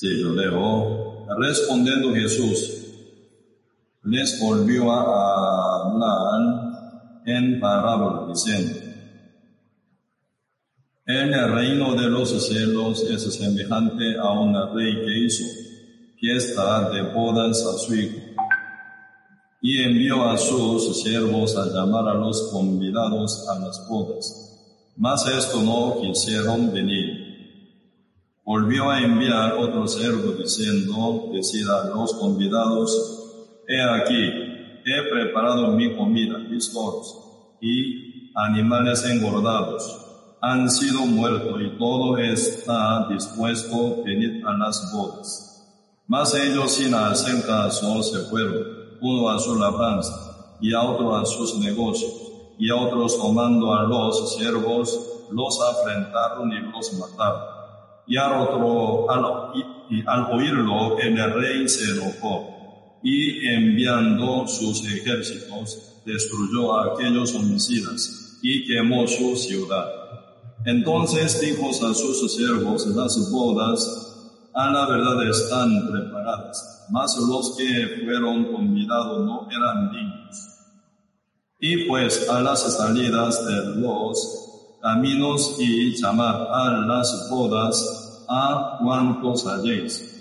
Sí, lo leo. Respondiendo Jesús, les volvió a hablar en parábola diciendo, en el reino de los cielos es semejante a un rey que hizo fiesta de bodas a su hijo y envió a sus siervos a llamar a los convidados a las bodas. Mas esto no quisieron venir. Volvió a enviar otro siervo diciendo, decida a los convidados, he aquí, he preparado mi comida, mis toros y animales engordados han sido muertos y todo está dispuesto, venir a las bodas. Mas ellos sin hacer caso se fueron uno a su labranza, y a otro a sus negocios, y a otros tomando a los siervos, los afrentaron y los mataron. Y al otro, al, al oírlo, el rey se enojó, y enviando sus ejércitos, destruyó a aquellos homicidas, y quemó su ciudad. Entonces dijo a sus siervos, las bodas a la verdad están preparadas, mas los que fueron convidados no eran dignos. Y pues a las salidas de los caminos y llamar a las bodas a cuantos halléis.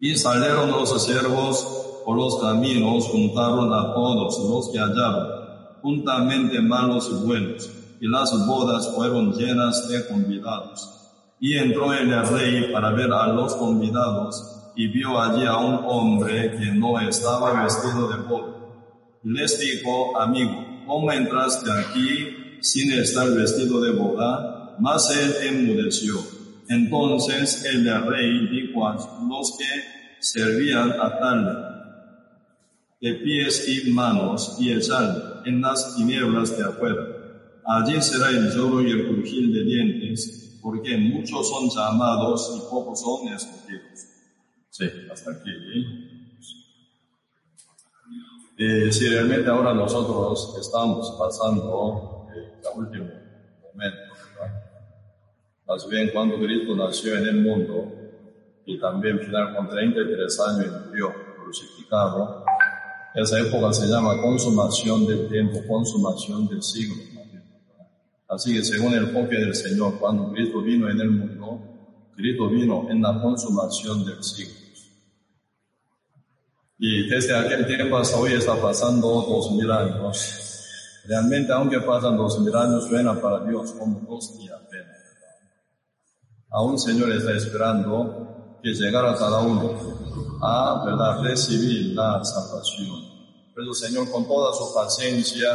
Y salieron los siervos por los caminos, juntaron a todos los que hallaron, juntamente malos y buenos, y las bodas fueron llenas de convidados. Y entró el rey para ver a los convidados y vio allí a un hombre que no estaba vestido de boda. Y les dijo, amigo, ¿cómo entraste aquí sin estar vestido de boda? Mas él enmudeció. Entonces el rey dijo a los que servían a tal de pies y manos y echarle en las tinieblas de afuera. Allí será el lloro y el crujir de dientes porque muchos son llamados y pocos son escogidos. Sí, hasta aquí. Eh, si realmente ahora nosotros estamos pasando eh, el último momento, más bien cuando Cristo nació en el mundo y también final con 33 años murió crucificado, esa época se llama consumación del tiempo, consumación del siglo. Así que según el enfoque del Señor, cuando Cristo vino en el mundo, Cristo vino en la consumación del siglo. Y desde aquel tiempo hasta hoy está pasando dos mil años. Realmente, aunque pasan dos mil años, suena para Dios como dos días apenas. Aún Señor está esperando que llegara cada uno a ¿verdad? recibir la salvación. Pero el Señor con toda su paciencia,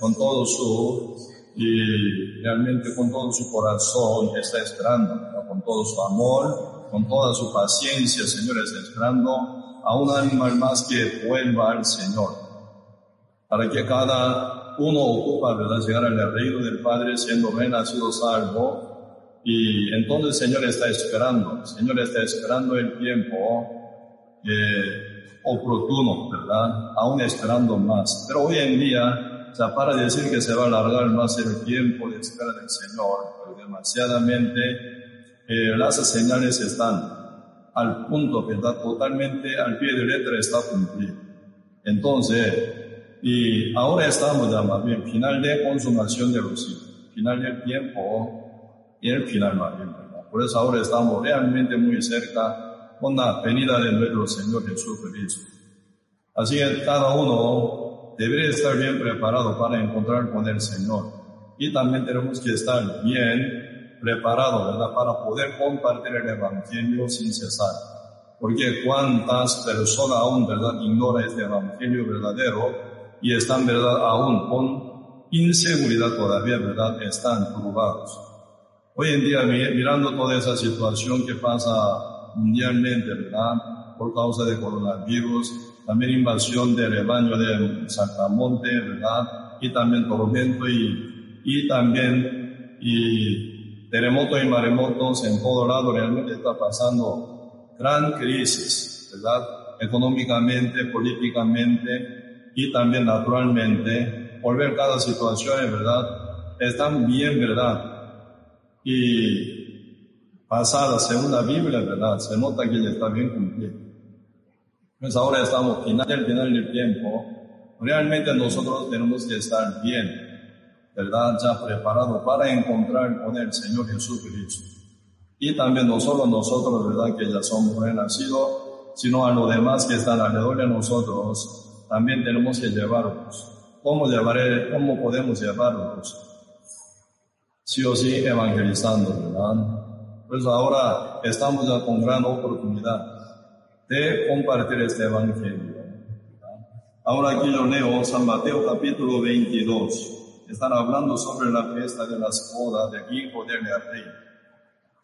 con todo su y realmente con todo su corazón está esperando, con todo su amor, con toda su paciencia, Señor, está esperando a un animal más que vuelva al Señor, para que cada uno ocupa, ¿verdad?, llegar al reino del Padre siendo renacido salvo. Y entonces el Señor está esperando, el Señor está esperando el tiempo eh, oportuno, ¿verdad? Aún esperando más. Pero hoy en día o sea, para decir que se va a alargar más el tiempo de espera del Señor, pero demasiadamente eh, las señales están al punto está totalmente al pie de letra está cumplido. Entonces, y ahora estamos ya más bien final de consumación de los hijos, final del tiempo y el final más bien, Por eso ahora estamos realmente muy cerca con la venida de nuestro Señor Jesucristo. Así que cada uno debería estar bien preparado para encontrar con el Señor. Y también tenemos que estar bien preparados, ¿verdad? Para poder compartir el Evangelio sin cesar. Porque cuántas personas aún, ¿verdad? Ignoran este Evangelio verdadero y están, ¿verdad? Aún con inseguridad todavía, ¿verdad? Están turbados. Hoy en día, mirando toda esa situación que pasa mundialmente, ¿verdad? Por causa del coronavirus, también invasión del rebaño de Santamonte, ¿verdad? Y también tormento y, y también y terremotos y maremotos en todo lado. Realmente está pasando gran crisis, ¿verdad? Económicamente, políticamente y también naturalmente. Por ver cada situación, ¿verdad? Están bien, ¿verdad? Y pasada, según la Biblia, ¿verdad? Se nota que ya está bien cumplido. Pues ahora estamos final del final del tiempo. Realmente nosotros tenemos que estar bien, ¿verdad? Ya preparados para encontrar con el Señor Jesucristo. Y también no solo nosotros, ¿verdad? Que ya somos renacidos, sino a los demás que están alrededor de nosotros, también tenemos que llevarlos. ¿Cómo, llevaré, cómo podemos llevarlos? Sí o sí evangelizando, ¿verdad? Pues ahora estamos ya con gran oportunidad de compartir este evangelio. Ahora aquí yo leo San Mateo capítulo 22. Están hablando sobre la fiesta de las bodas del hijo del rey.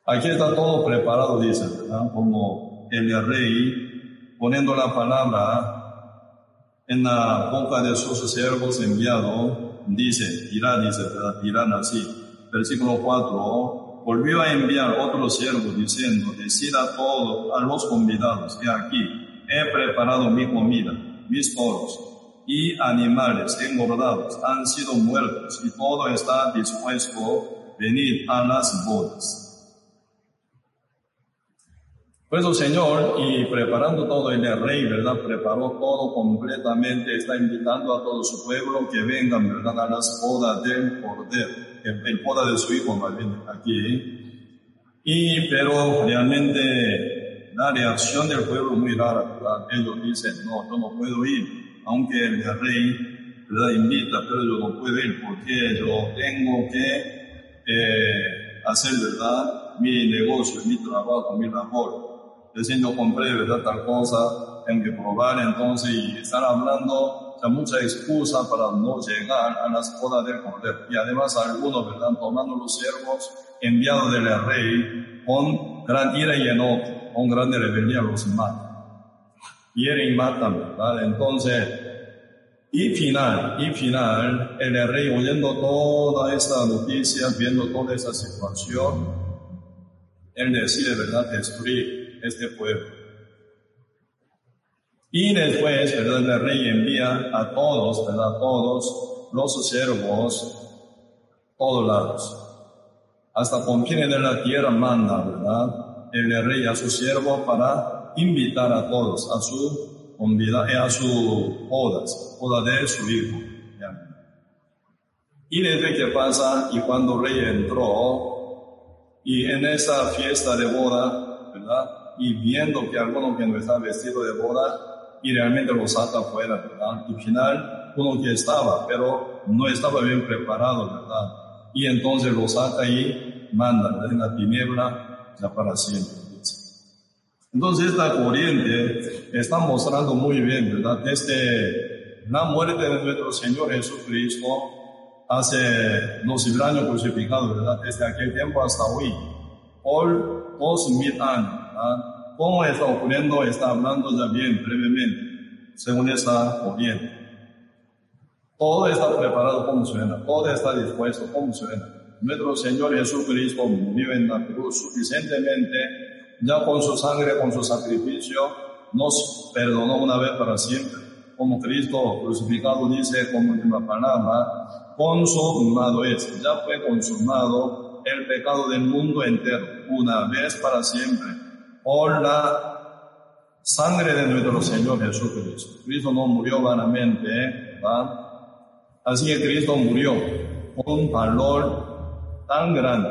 Aquí está todo preparado, dice, ¿verdad? Como el rey poniendo la palabra en la boca de sus siervos enviados, dice, dirá, dice, ¿verdad? Dirán así. Versículo 4, volvió a enviar otro siervo diciendo, decid a todos, a los convidados, que aquí he preparado mi comida, mis toros y animales engordados han sido muertos y todo está dispuesto, venir a las bodas. Pues el Señor, y preparando todo el rey, ¿verdad? Preparó todo completamente, está invitando a todo su pueblo que vengan, ¿verdad? A las bodas del Cordero, el, el boda de su hijo, más bien, aquí. Y, pero realmente la reacción del pueblo es muy rara, ¿verdad? Ellos dicen, no, yo no puedo ir, aunque el rey, ¿verdad? Invita, pero yo no puedo ir porque yo tengo que eh, hacer, ¿verdad? Mi negocio, mi trabajo, mi labor decir, no compré, ¿verdad? Tal cosa, tengo que probar, entonces, y están hablando, sea, mucha excusa para no llegar a las bodas del Cordero. Y además algunos, ¿verdad? Tomando los siervos enviados del rey con gran ira y enojo, con grande rebeldía los matan. Hieren y matan, ¿verdad? Entonces, y final, y final, el rey oyendo toda esta noticia, viendo toda esa situación, él decide, ¿verdad?, destruir este pueblo. Y después, ¿verdad? El rey envía a todos, ¿verdad? A todos los siervos, todos lados. Hasta con quienes de la tierra manda, ¿verdad? El rey a su siervo para invitar a todos a su convida, eh, a su bodas, boda de su hijo. Y desde que pasa, y cuando el rey entró, y en esa fiesta de boda, ¿verdad? y viendo que alguno que no estaba vestido de boda y realmente lo saca fuera, ¿verdad? Y final, uno que estaba, pero no estaba bien preparado, ¿verdad? Y entonces lo saca y manda en la tiniebla ya para siempre. Entonces esta corriente está mostrando muy bien, ¿verdad? Desde la muerte de nuestro Señor Jesucristo, hace dos mil años crucificado, ¿verdad? Desde aquel tiempo hasta hoy, por dos mil años ¿Cómo está ocurriendo? Está hablando ya bien brevemente, según esta corriente. Todo está preparado como suena, todo está dispuesto como suena. Nuestro Señor Jesucristo murió en la cruz suficientemente, ya con su sangre, con su sacrificio, nos perdonó una vez para siempre. Como Cristo crucificado dice como última palabra, consumado es, ya fue consumado el pecado del mundo entero, una vez para siempre por la sangre de nuestro Señor Jesucristo. Cristo no murió vanamente, ¿verdad? Así que Cristo murió con un valor tan grande,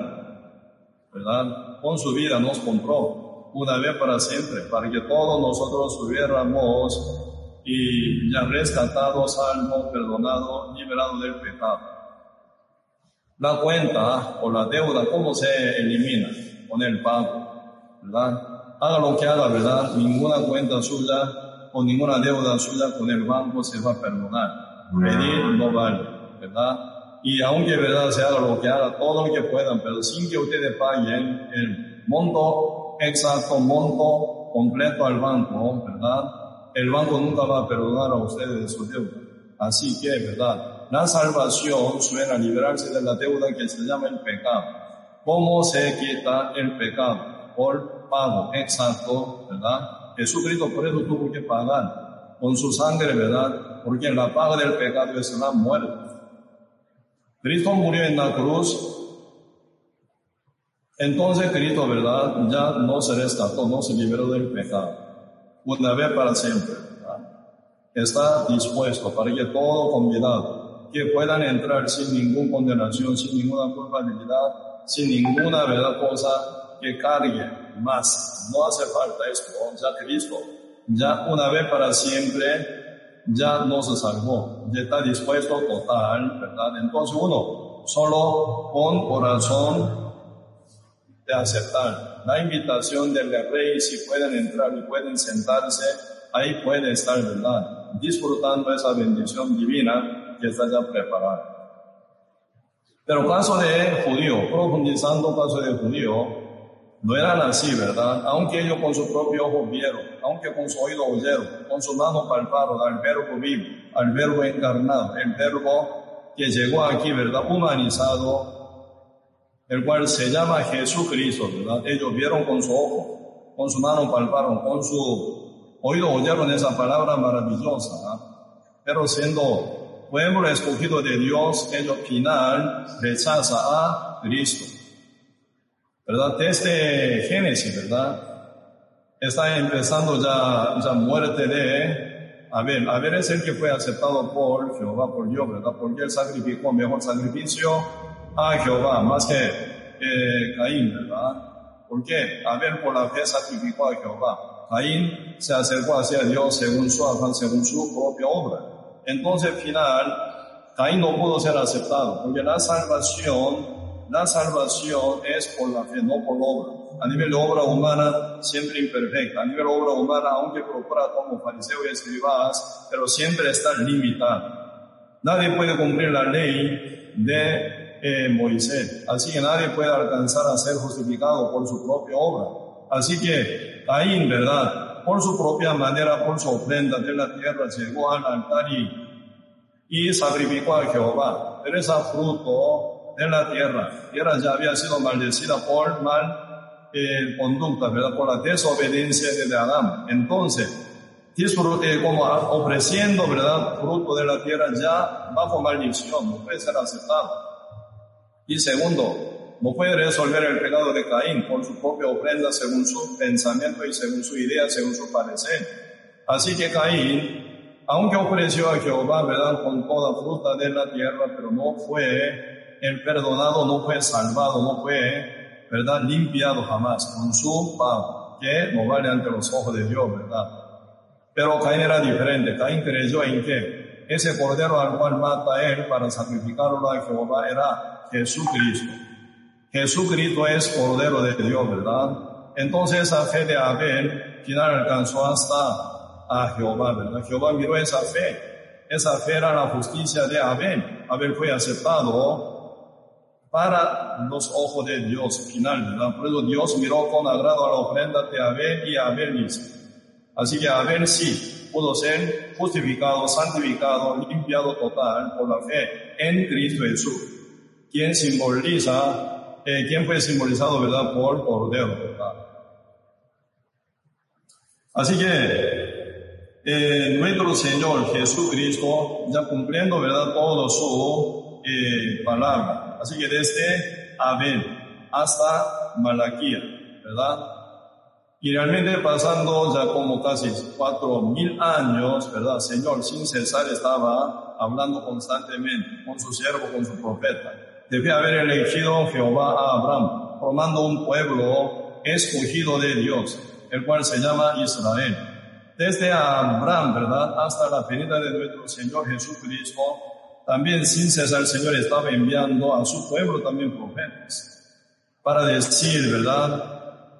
¿verdad? Con su vida nos compró una vez para siempre, para que todos nosotros hubiéramos y ya rescatados, salvos, perdonados, liberados del pecado. La cuenta o la deuda, ¿cómo se elimina? Con el pago, ¿verdad? Haga lo que haga, ¿verdad? Ninguna cuenta suya o ninguna deuda suya con el banco se va a perdonar. Pedir no vale, ¿verdad? Y aunque, ¿verdad? Se haga lo que haga, todo lo que puedan, pero sin que ustedes paguen el monto exacto, monto completo al banco, ¿verdad? El banco nunca va a perdonar a ustedes de su deuda. Así que, ¿verdad? La salvación suena liberarse de la deuda que se llama el pecado. ¿Cómo se quita el pecado? por pago exacto, ¿verdad? Jesucristo por eso tuvo que pagar con su sangre, ¿verdad? Porque la paga del pecado es la muerte. Cristo murió en la cruz Entonces Cristo, ¿verdad? Ya no se rescató, no se liberó del pecado. Una vez para siempre. Está dispuesto para que todo convidado, que puedan entrar sin ninguna condenación, sin ninguna culpabilidad, sin ninguna verdad cosa que cargue más. No hace falta esto. Ya Cristo, ya una vez para siempre, ya no se salvó. Ya está dispuesto total, ¿verdad? Entonces uno, solo con corazón de aceptar la invitación del rey, si pueden entrar y pueden sentarse, ahí puede estar, ¿verdad? Disfrutando esa bendición divina que está ya preparada. Pero caso de judío, profundizando caso de judío, no eran así, ¿verdad? Aunque ellos con su propio ojo vieron, aunque con su oído oyeron, con su mano palparon al verbo vivo, al verbo encarnado, el verbo que llegó aquí, ¿verdad? Humanizado, el cual se llama Jesucristo, ¿verdad? Ellos vieron con su ojo, con su mano palparon, con su oído oyeron esa palabra maravillosa, pero siendo pueblo escogido de Dios, ellos final rechaza a Cristo. ¿Verdad? Desde Génesis, ¿verdad? Está empezando ya la muerte de Abel. Abel es el que fue aceptado por Jehová, por Dios, ¿verdad? Porque él sacrificó mejor sacrificio a Jehová más que eh, Caín, ¿verdad? ¿Por qué? Abel por la fe sacrificó a Jehová. Caín se acercó hacia Dios según su afán, según su propia obra. Entonces, al final, Caín no pudo ser aceptado, porque la salvación, la salvación es por la fe, no por obra. A nivel de obra humana, siempre imperfecta. A nivel de obra humana, aunque procura como fariseo y escribas, pero siempre está limitada. Nadie puede cumplir la ley de eh, Moisés. Así que nadie puede alcanzar a ser justificado por su propia obra. Así que Caín, ¿verdad? Por su propia manera, por su ofrenda de la tierra, llegó al altar y, y sacrificó a Jehová. Pero ese fruto de la tierra, tierra ya había sido maldecida por mal eh, conducta, ¿verdad? Por la desobediencia de Adán. Entonces, disfrute como ofreciendo, ¿verdad? Fruto de la tierra ya bajo maldición, no puede ser aceptado. Y segundo, no puede resolver el pecado de Caín por su propia ofrenda según su pensamiento y según su idea, según su parecer. Así que Caín, aunque ofreció a Jehová, ¿verdad?, con toda fruta de la tierra, pero no fue el perdonado, no fue salvado, no fue, ¿verdad?, limpiado jamás con su pago, que no vale ante los ojos de Dios, ¿verdad? Pero Caín era diferente. Caín creyó en que ese cordero al cual mata él para sacrificarlo a Jehová era Jesucristo. Jesucristo es Cordero de Dios, ¿verdad? Entonces esa fe de Abel final alcanzó hasta a Jehová, ¿verdad? Jehová miró esa fe. Esa fe era la justicia de Abel. Abel fue aceptado para los ojos de Dios final, eso Dios miró con agrado a la ofrenda de Abel y Abel mismo. Así que Abel sí pudo ser justificado, santificado, limpiado total por la fe en Cristo Jesús quien simboliza, eh, quien fue simbolizado, ¿verdad?, por Cordero. Así que eh, nuestro Señor Jesucristo, ya cumpliendo, ¿verdad?, todo su eh, palabra. Así que desde Abel hasta Malaquía, ¿verdad? Y realmente pasando ya como casi cuatro mil años, ¿verdad? Señor sin cesar estaba hablando constantemente con su siervo, con su profeta debe haber elegido Jehová a Abraham, formando un pueblo escogido de Dios, el cual se llama Israel. Desde Abraham, ¿verdad?, hasta la venida de nuestro Señor Jesucristo, también sin cesar el Señor estaba enviando a su pueblo también profetas, para decir, ¿verdad?,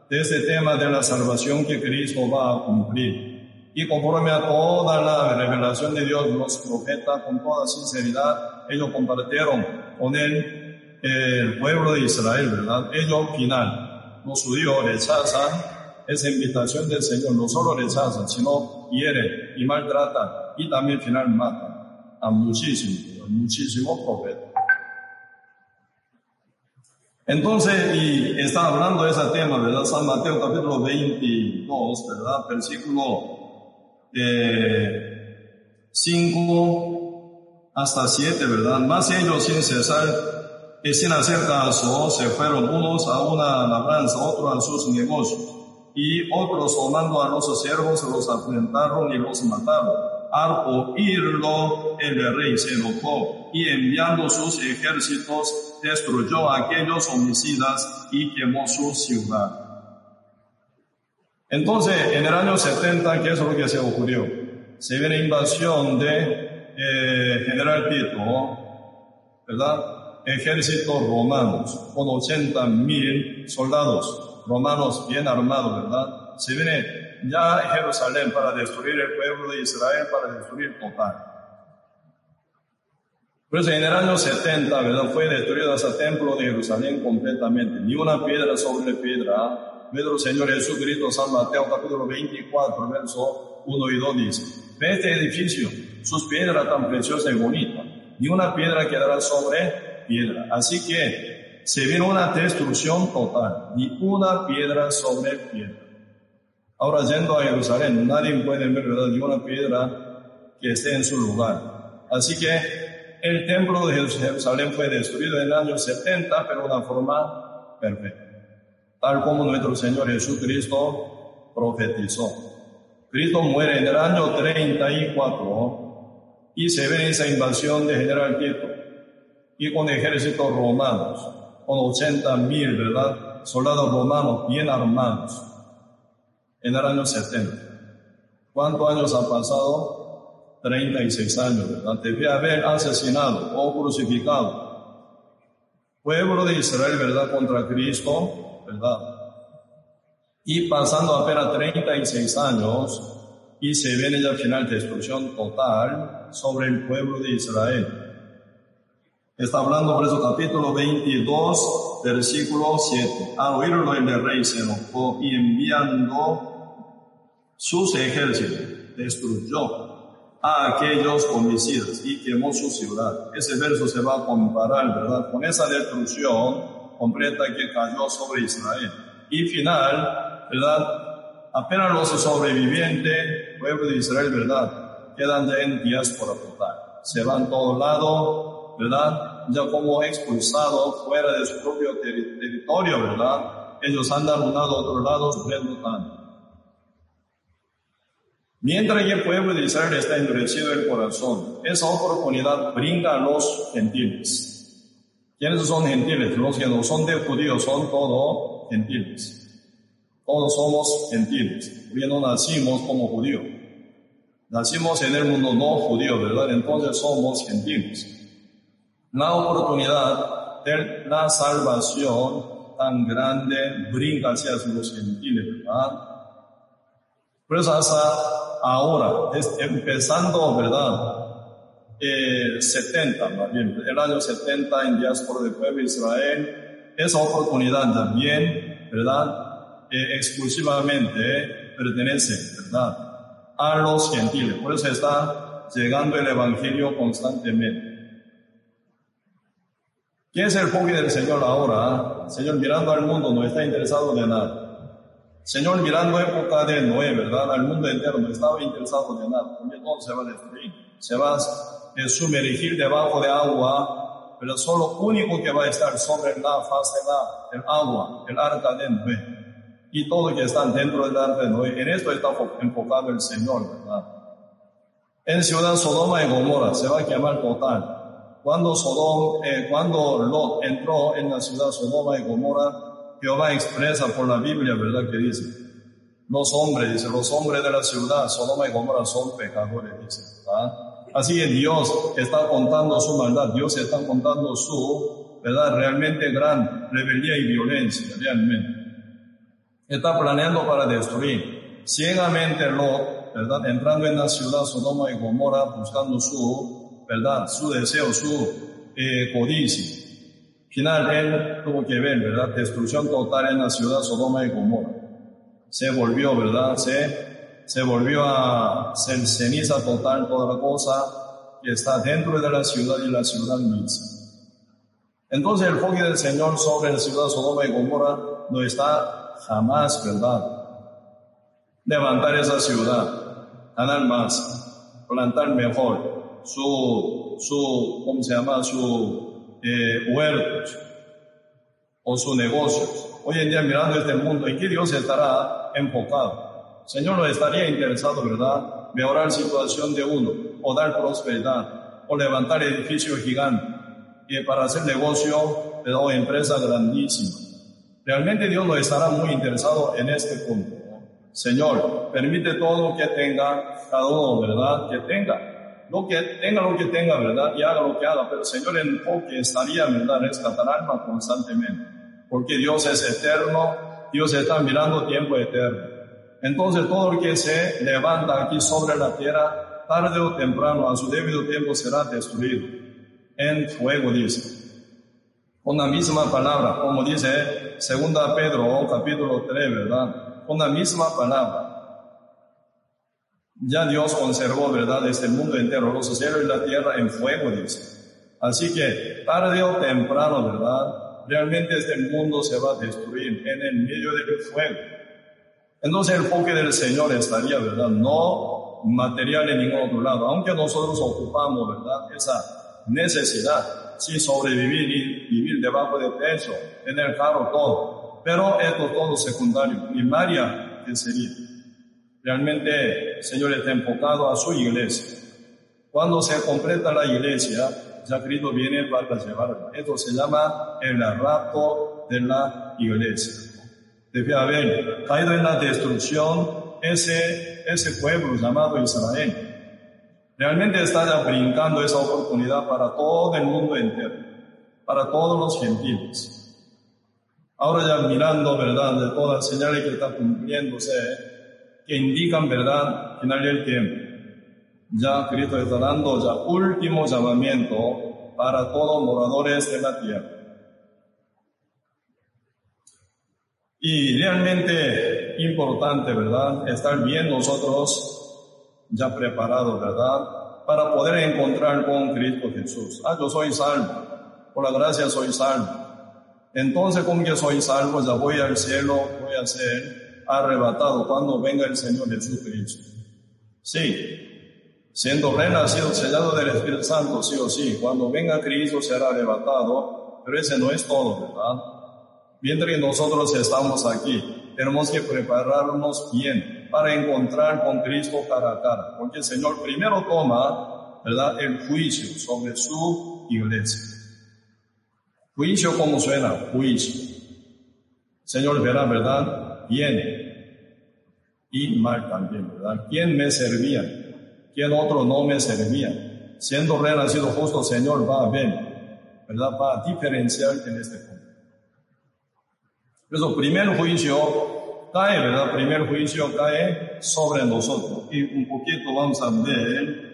de este tema de la salvación que Cristo va a cumplir. Y conforme a toda la revelación de Dios, los profetas con toda sinceridad, ellos compartieron con él el pueblo de Israel, ¿verdad? Ellos final, los judíos rechazan esa invitación del Señor, no solo rechazan, sino hieren y maltratan y también final matan a muchísimos, muchísimos profetas. Entonces, y está hablando de ese tema, ¿verdad? San Mateo capítulo 22, ¿verdad? Versículo 5 hasta 7, ¿verdad? Más ellos sin cesar y sin hacer caso se fueron unos a una labranza, otros a sus negocios, y otros tomando a los siervos los afrentaron y los mataron. Al oírlo, el rey se enojó y enviando sus ejércitos destruyó a aquellos homicidas y quemó su ciudad. Entonces, en el año 70, ¿qué es lo que se ocurrió? Se viene invasión de eh, General Tito, ¿verdad? ejércitos romanos, con 80 mil soldados romanos bien armados, ¿verdad? Se viene ya Jerusalén para destruir el pueblo de Israel, para destruir total. Pues en el año 70, ¿verdad? Fue destruido ese templo de Jerusalén completamente, ni una piedra sobre piedra. Pedro Señor Jesucristo, San Mateo capítulo 24, verso 1 y 2 dice, ve este edificio, sus piedras tan preciosas y bonitas, ni una piedra quedará sobre piedra. Así que se vino una destrucción total, ni una piedra sobre piedra. Ahora yendo a Jerusalén, nadie puede ver ¿verdad? ni una piedra que esté en su lugar. Así que el templo de Jerusalén fue destruido en el año 70, pero de una forma perfecta, tal como nuestro Señor Jesucristo profetizó. Cristo muere en el año 34 y se ve esa invasión de General Tito y con ejércitos romanos, con 80 mil, ¿verdad? Soldados romanos bien armados en el año 70. ¿Cuántos años han pasado? 36 años, ¿verdad? Debía haber asesinado o crucificado pueblo de Israel, ¿verdad? Contra Cristo, ¿verdad? Y pasando apenas 36 años, y se viene ya al final destrucción total sobre el pueblo de Israel. Está hablando por eso capítulo 22, versículo 7. A oírlo el rey se enojó y enviando sus ejércitos, destruyó a aquellos homicidas y quemó su ciudad. Ese verso se va a comparar, ¿verdad? Con esa destrucción completa que cayó sobre Israel. Y final, ¿verdad? Apenas los sobrevivientes, pueblo de Israel, ¿verdad? Quedan en diáspora total. Se van todos lados ¿verdad? Ya como expulsados fuera de su propio territorio, ¿verdad? Ellos andan un lado a otro lado sufriendo tanto. Mientras el pueblo de Israel está endurecido el corazón, esa oportunidad brinda a los gentiles. ¿Quiénes son gentiles? Los que no son de judíos son todos gentiles. Todos somos gentiles, porque no nacimos como judíos. Nacimos en el mundo no judío, ¿verdad? Entonces somos gentiles la oportunidad de la salvación tan grande brinca hacia los gentiles, ¿verdad? Por eso hasta ahora, empezando, ¿verdad? Eh, 70, más bien, el año 70 en diáspora del pueblo de Israel, esa oportunidad también, ¿verdad? Eh, exclusivamente pertenece, ¿verdad? A los gentiles. Por eso está llegando el Evangelio constantemente. ¿Quién es el enfoque del Señor ahora? Señor mirando al mundo no está interesado de nada. Señor mirando época de Noé, ¿verdad? Al mundo entero no estaba interesado de nada. También todo se va a destruir. Se va a sumergir debajo de agua, pero solo único que va a estar sobre la faz de la, el agua, el arca de Noé. Y todo que está dentro del arca de Noé. En esto está enfocado el Señor, ¿verdad? En ciudad Sodoma y Gomorra se va a quemar total cuando Sodom, eh, cuando Lot entró en la ciudad Sodoma y Gomorra, Jehová expresa por la Biblia, ¿verdad? Que dice, los hombres, dice, los hombres de la ciudad Sodoma y Gomorra son pecadores, dice, Así que Dios está contando su maldad, Dios está contando su, ¿verdad? Realmente gran rebeldía y violencia, realmente. Está planeando para destruir ciegamente Lot, ¿verdad? Entrando en la ciudad Sodoma y Gomorra buscando su ¿verdad? Su deseo, su eh, codicia. Final, él tuvo que ver, ¿verdad? Destrucción total en la ciudad Sodoma y Gomorra. Se volvió, ¿verdad? Se, se volvió a ser ceniza total toda la cosa que está dentro de la ciudad y la ciudad misma. Entonces el enfoque del Señor sobre la ciudad Sodoma y Gomorra no está jamás, ¿verdad? Levantar esa ciudad, ganar más, plantar mejor, su, su, ¿cómo se llama? Su eh, huertos o sus negocios. Hoy en día mirando este mundo, ¿en qué Dios estará enfocado? Señor no estaría interesado, ¿verdad? Mejorar situación de uno, o dar prosperidad, o levantar edificios gigantes, y para hacer negocio o empresa grandísima. Realmente Dios no estará muy interesado en este punto. Señor, permite todo lo que tenga cada uno, ¿verdad? Que tenga. Lo que tenga lo que tenga, ¿verdad? Y haga lo que haga. Pero Señor, el enfoque estaría, ¿verdad? Rescatar alma constantemente. Porque Dios es eterno. Dios está mirando tiempo eterno. Entonces todo lo que se levanta aquí sobre la tierra, tarde o temprano, a su debido tiempo será destruido. En fuego, dice. Con la misma palabra, como dice segunda Pedro, capítulo 3, ¿verdad? con la misma palabra. Ya Dios conservó, ¿verdad?, este mundo entero, los cielos y la tierra en fuego, dice. Así que tarde o temprano, ¿verdad? Realmente este mundo se va a destruir en el medio del fuego. Entonces el enfoque del Señor estaría, ¿verdad? No material en ningún otro lado, aunque nosotros ocupamos, ¿verdad? Esa necesidad, sí, sobrevivir y vivir debajo del techo, en el carro, todo. Pero esto todo secundario, primaria, ¿qué sería? Realmente el Señor está enfocado a su iglesia. Cuando se completa la iglesia, ya Cristo viene para llevarla. Esto se llama el rapto de la iglesia. Debe haber caído en la destrucción ese, ese pueblo llamado Israel. Realmente está brincando esa oportunidad para todo el mundo entero, para todos los gentiles. Ahora ya mirando, ¿verdad?, de todas las señales que están cumpliéndose, que indican, ¿verdad?, final del tiempo. Ya Cristo está dando ya último llamamiento para todos moradores de la tierra. Y realmente importante, ¿verdad?, estar bien nosotros ya preparados, ¿verdad?, para poder encontrar con Cristo Jesús. Ah, yo soy salvo, por la gracia soy salvo. Entonces, como yo soy salvo, ya voy al cielo, voy a ser arrebatado cuando venga el Señor Jesucristo. Sí, siendo renacido, sellado del Espíritu Santo, sí o sí, cuando venga Cristo será arrebatado, pero ese no es todo, ¿verdad? Mientras nosotros estamos aquí, tenemos que prepararnos bien para encontrar con Cristo cara a cara, porque el Señor primero toma, ¿verdad?, el juicio sobre su iglesia. Juicio, ¿cómo suena? Juicio. Señor verá, ¿verdad? Bien. Y mal también, ¿verdad? ¿Quién me servía? ¿Quién otro no me servía? Siendo renacido justo, Señor, va a ver, ¿verdad? Va a diferenciar en este punto. Eso, primer juicio cae, ¿verdad? Primer juicio cae sobre nosotros. Y un poquito vamos a ver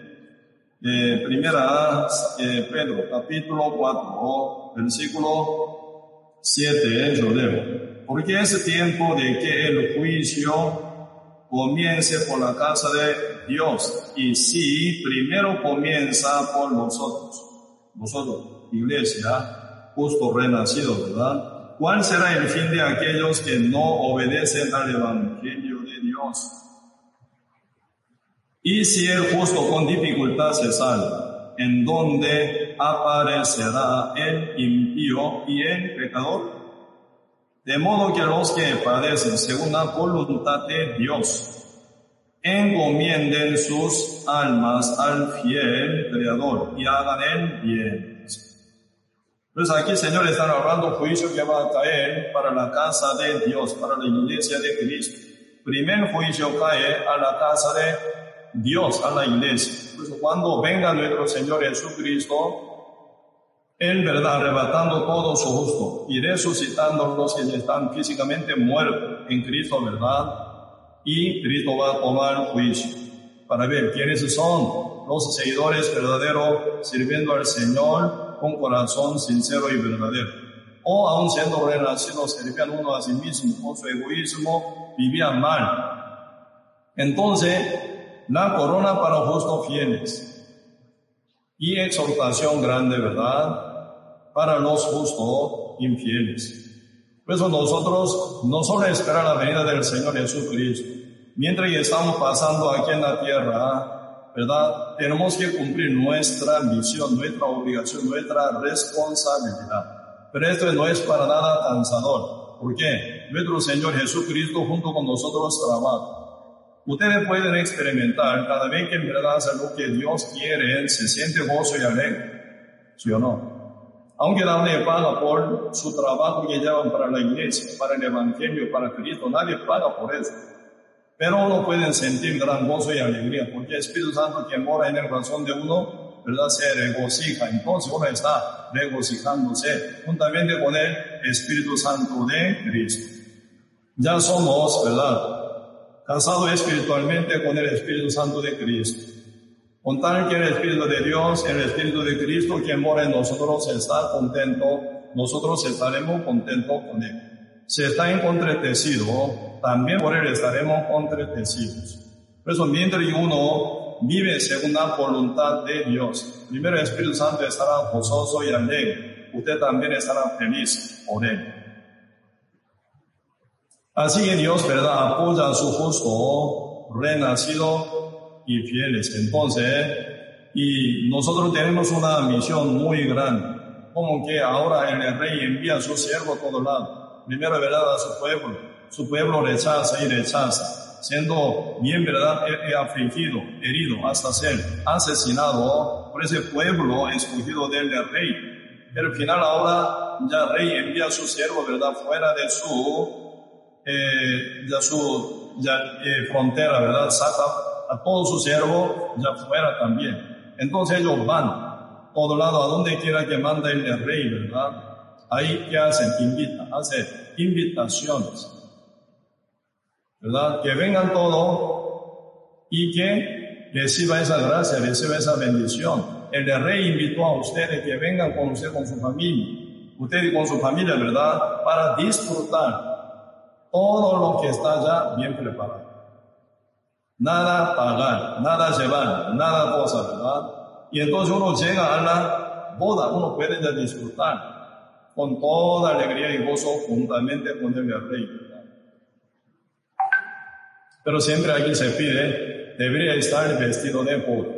eh, primera eh, Pedro, capítulo 4, versículo 7, yo leo. Porque es tiempo de que el juicio comience por la casa de Dios. Y si primero comienza por nosotros, nosotros, iglesia, justo renacido, ¿verdad? ¿Cuál será el fin de aquellos que no obedecen al Evangelio de Dios? Y si el justo con dificultad se salva, ¿en dónde aparecerá el impío y el pecador? De modo que los que padecen según la voluntad de Dios, encomienden sus almas al fiel Creador y hagan el bien. Pues aquí, Señor, están hablando juicio que va a caer para la casa de Dios, para la iglesia de Cristo. Primer juicio cae a la casa de Dios a la iglesia. Pues cuando venga nuestro Señor Jesucristo, Él, ¿verdad?, arrebatando todo su justo y resucitando los que están físicamente muertos en Cristo, ¿verdad? Y Cristo va a tomar juicio para ver quiénes son los seguidores verdaderos sirviendo al Señor con corazón sincero y verdadero. O aún siendo renacidos, servían uno a sí mismo con su egoísmo, vivían mal. Entonces, la corona para justos fieles y exaltación grande, ¿verdad? Para los justos infieles. Por eso nosotros no solo esperar la venida del Señor Jesucristo, mientras estamos pasando aquí en la tierra, ¿verdad? Tenemos que cumplir nuestra misión, nuestra obligación, nuestra responsabilidad. Pero esto no es para nada cansador. ¿Por qué? Nuestro Señor Jesucristo junto con nosotros trabaja. Ustedes pueden experimentar cada vez que en verdad hace lo que Dios quiere, se siente gozo y alegre. ¿Sí o no? Aunque nadie paga por su trabajo que llevan para la iglesia, para el evangelio, para Cristo, nadie paga por eso. Pero uno puede sentir gran gozo y alegría, porque el Espíritu Santo que mora en el corazón de uno, ¿verdad? Se regocija. Entonces uno está regocijándose juntamente con el Espíritu Santo de Cristo. Ya somos, ¿verdad? Casados espiritualmente con el Espíritu Santo de Cristo. Contar que el Espíritu de Dios, el Espíritu de Cristo que mora en nosotros está contento, nosotros estaremos contentos con Él si está encontretecido, también por él estaremos contretecidos. Por eso, mientras uno vive según la voluntad de Dios, primero el Espíritu Santo estará gozoso y alegre. Usted también estará feliz por él. Así que Dios, ¿verdad?, apoya a su justo, renacido y fieles. Entonces, y nosotros tenemos una misión muy grande, como que ahora el rey envía a su siervo a todo lado primero verdad a su pueblo. Su pueblo rechaza y rechaza, siendo bien verdad afligido, herido, hasta ser asesinado por ese pueblo escogido del rey. Pero al final ahora ya el rey envía a su siervo, verdad, fuera de su, eh, de su ya, eh, frontera, verdad, saca a todo su siervo ya fuera también. Entonces ellos van todo lado a donde quiera que manda el rey, verdad Ahí, ¿qué hacen? Invitan, hacen invitaciones. ¿Verdad? Que vengan todos y que reciba esa gracia, reciba esa bendición. El rey invitó a ustedes que vengan con usted, con su familia. Ustedes con su familia, ¿verdad? Para disfrutar todo lo que está ya bien preparado. Nada pagar, nada llevar, nada cosa, ¿verdad? Y entonces uno llega a la boda, uno puede ya disfrutar con toda alegría y gozo juntamente con el rey. Pero siempre aquí se pide, debería estar vestido de boda.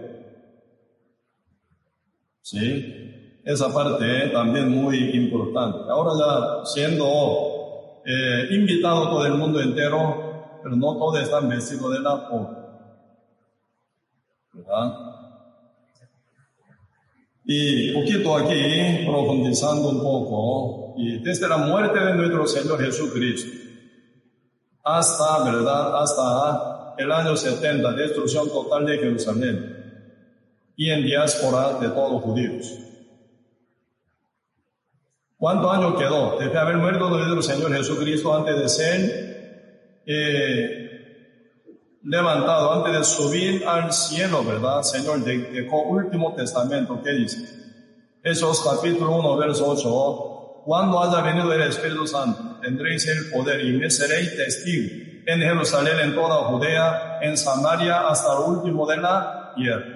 ¿Sí? Esa parte también muy importante. Ahora ya siendo eh, invitado todo el mundo entero, pero no todos están vestidos de la boda. ¿Verdad? Y poquito aquí, profundizando un poco, y desde la muerte de nuestro Señor Jesucristo hasta, ¿verdad? Hasta el año 70, destrucción total de Jerusalén y en diáspora de todos los judíos. ¿Cuánto año quedó? Desde haber muerto nuestro Señor Jesucristo antes de ser eh, levantado antes de subir al cielo, ¿verdad? Señor, dejó último testamento, ¿qué dice? Hechos capítulo 1, verso 8. Cuando haya venido el Espíritu Santo, tendréis el poder y me seréis testigo en Jerusalén, en toda Judea, en Samaria, hasta el último de la tierra.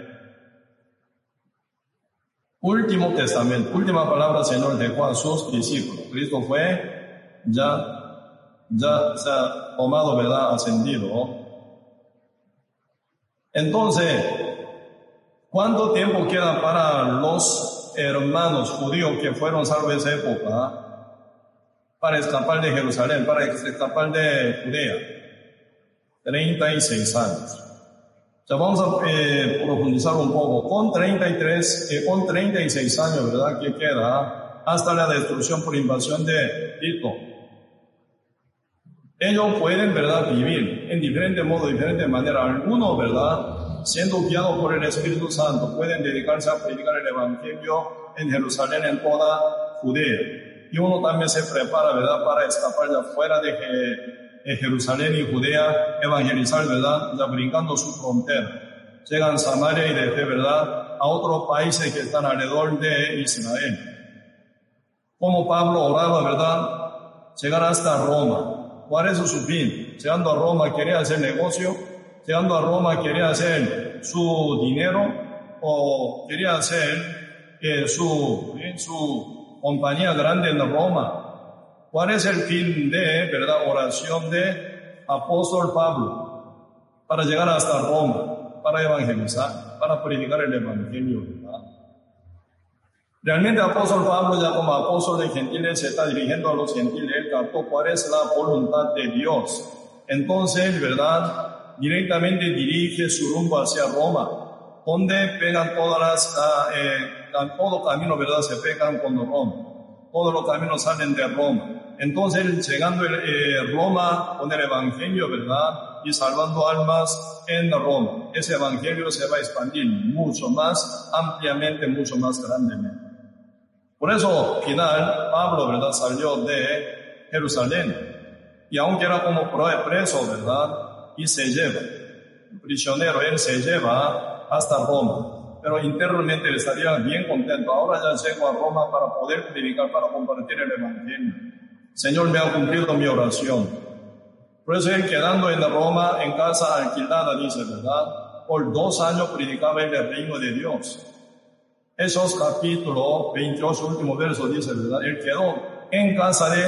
Último testamento, última palabra, Señor, dejó a sus discípulos. Cristo fue ya, ya se ha tomado, ¿verdad? Ascendido. Entonces, ¿cuánto tiempo queda para los hermanos judíos que fueron salvos esa época? Para escapar de Jerusalén, para escapar de Judea. 36 años. Vamos a eh, profundizar un poco. Con 33, eh, con 36 años, ¿verdad? Que queda hasta la destrucción por invasión de Tito. Ellos pueden, ¿verdad?, vivir en diferentes modos, de diferentes maneras. Algunos, ¿verdad?, siendo guiados por el Espíritu Santo, pueden dedicarse a predicar el Evangelio en Jerusalén, en toda Judea. Y uno también se prepara, ¿verdad?, para escapar de afuera de, Jerusalén y Judea, evangelizar, ¿verdad?, ya brincando su frontera. Llegan Samaria y desde, ¿verdad?, a otros países que están alrededor de Israel. Como Pablo oraba, ¿verdad?, llegar hasta Roma ¿Cuál es su fin? Llegando a Roma quería hacer negocio, llegando a Roma quería hacer su dinero o quería hacer eh, su, eh, su compañía grande en Roma. ¿Cuál es el fin de, verdad, oración de apóstol Pablo para llegar hasta Roma, para evangelizar? para predicar el Evangelio. Realmente apóstol Pablo ya como apóstol de gentiles se está dirigiendo a los gentiles, él captó cuál es la voluntad de Dios. Entonces, ¿verdad? Directamente dirige su rumbo hacia Roma, donde pegan todas las, ah, eh, todo camino, ¿verdad? Se pegan con Roma. Todos los caminos salen de Roma. Entonces, llegando a eh, Roma con el Evangelio, ¿verdad? Y salvando almas en Roma. Ese Evangelio se va a expandir mucho más ampliamente, mucho más grandemente. Por eso, final, Pablo, ¿verdad? Salió de Jerusalén. Y aunque era como preso, ¿verdad? Y se lleva, prisionero, él se lleva hasta Roma. Pero internamente él estaría bien contento. Ahora ya llego a Roma para poder predicar, para compartir el Evangelio. Señor me ha cumplido mi oración. Por eso él quedando en Roma, en casa alquilada, dice, ¿verdad? Por dos años predicaba el reino de Dios. Esos capítulo 28, último verso, dice, ¿verdad? Él quedó en casa de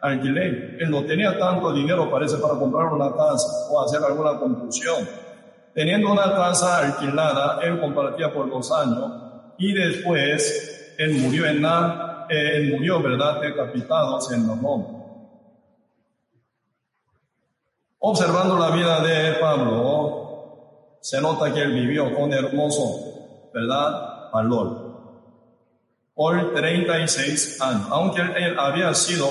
alquiler. Él no tenía tanto dinero, parece, para comprar una casa o hacer alguna construcción. Teniendo una casa alquilada, él compartía por dos años y después él murió en la, eh, él murió, ¿verdad?, decapitado en Roma. Observando la vida de Pablo, se nota que él vivió con hermoso, ¿verdad? valor. Por 36 años, aunque él había sido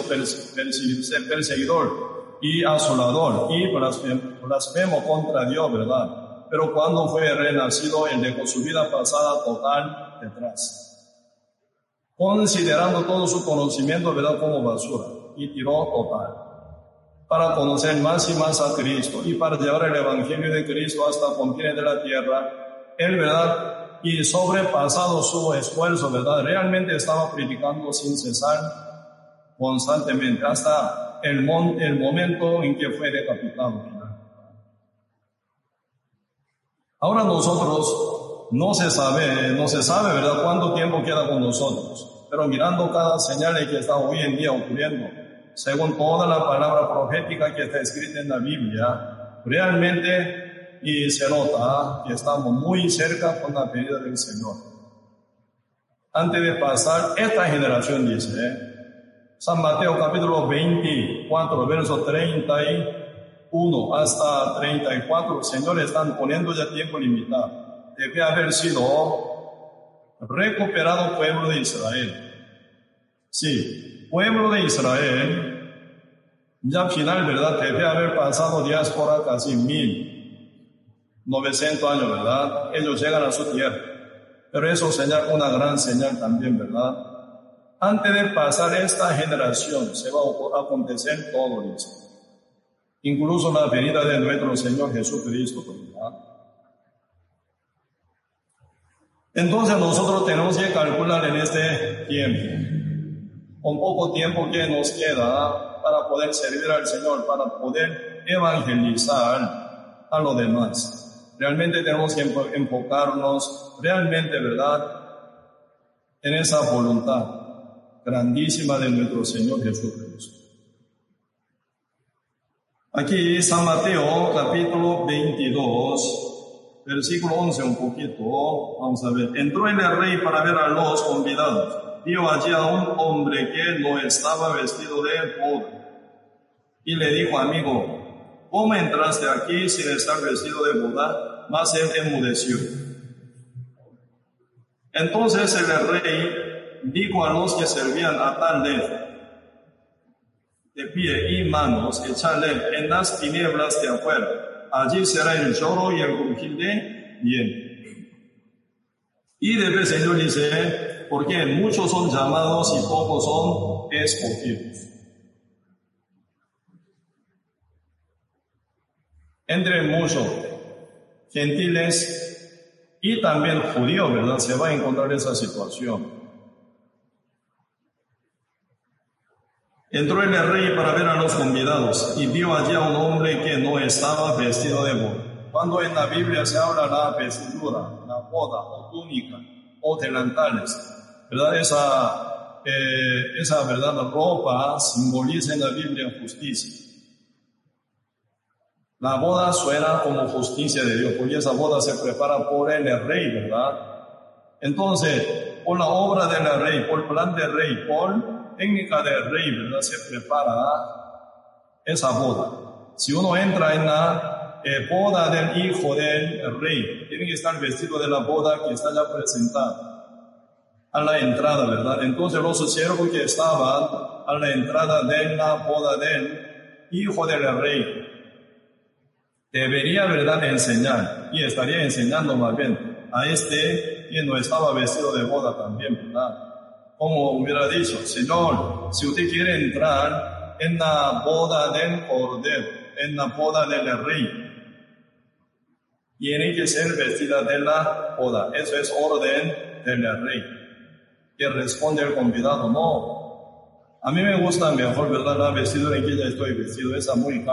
perseguidor y asolador y blasfemo contra Dios, ¿verdad? Pero cuando fue renacido, él dejó su vida pasada total detrás. Considerando todo su conocimiento, ¿verdad? Como basura y tiró total para conocer más y más a Cristo y para llevar el Evangelio de Cristo hasta confines de la tierra, él, ¿verdad? y sobrepasado su esfuerzo, ¿verdad? Realmente estaba predicando sin cesar constantemente hasta el, el momento en que fue decapitado. Ahora nosotros no se sabe, no se sabe, ¿verdad?, cuánto tiempo queda con nosotros. Pero mirando cada señal que está hoy en día ocurriendo, según toda la palabra profética que está escrita en la Biblia, realmente y se nota que estamos muy cerca con la venida del Señor. Antes de pasar, esta generación dice, San Mateo capítulo 24, verso 31 hasta 34, Señor, están poniendo ya tiempo limitado. Debe haber sido recuperado pueblo de Israel. Sí, pueblo de Israel, ya final, ¿verdad? Debe haber pasado diáspora casi mil 900 años, ¿verdad? Ellos llegan a su tierra. Pero eso señala una gran señal también, ¿verdad? Antes de pasar esta generación se va a acontecer todo eso. Incluso la venida de nuestro Señor Jesucristo, ¿verdad? Entonces nosotros tenemos que calcular en este tiempo, con poco tiempo que nos queda para poder servir al Señor, para poder evangelizar a los demás. Realmente tenemos que enfocarnos realmente, ¿verdad?, en esa voluntad grandísima de nuestro Señor Jesucristo. Aquí San Mateo capítulo 22, versículo 11 un poquito, vamos a ver. Entró el rey para ver a los convidados. Vio allí a un hombre que no estaba vestido de boda. Y le dijo, amigo, ¿cómo entraste aquí sin estar vestido de boda? Más él enmudeció. Entonces el rey dijo a los que servían a tal de pie y manos, echarle en las tinieblas de afuera. Allí será el lloro y el crujir de bien. Y debe Señor dice, porque muchos son llamados y pocos son escogidos. entre muchos gentiles y también judíos, ¿verdad? Se va a encontrar esa situación. Entró el rey para ver a los convidados y vio allí a un hombre que no estaba vestido de boda. Cuando en la Biblia se habla la vestidura, la boda o túnica o delantales, ¿verdad? Esa, eh, esa verdad, la ropa simboliza en la Biblia justicia La boda suena como justicia de Dios, porque esa boda se prepara por el rey, ¿verdad? Entonces, por la obra del rey, por el plan del rey, por técnica del rey, ¿verdad? Se prepara esa boda. Si uno entra en la eh, boda del hijo del rey, tiene que estar vestido de la boda que está ya presentada a la entrada, ¿verdad? Entonces los siervos que estaban a la entrada de la boda del hijo del rey debería, ¿verdad?, enseñar y estaría enseñando más bien a este que no estaba vestido de boda también, ¿verdad? Como hubiera dicho, Señor, si usted quiere entrar en la boda del cordero, en la boda del rey, tiene que ser vestida de la boda. Eso es orden del rey. Que responde el convidado, no. A mí me gusta mejor, ¿verdad? La vestidura en que ya estoy vestido, esa muy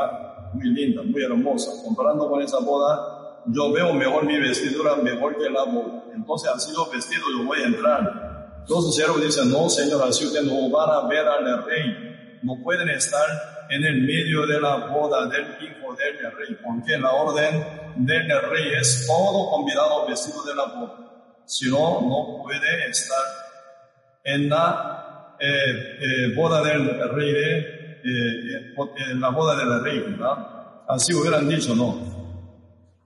muy linda, muy hermosa. Comparando con esa boda, yo veo mejor mi vestidura, mejor que la boda. Entonces, ha sido vestido, yo voy a entrar. Entonces, el siervo dice, no, señor, así ustedes no van a ver al rey. No pueden estar en el medio de la boda del hijo del rey, porque la orden del rey es todo convidado vestido de la boda. Si no, no puede estar en la eh, eh, boda del rey eh, en la boda de la rey, ¿verdad? Así hubieran dicho, no.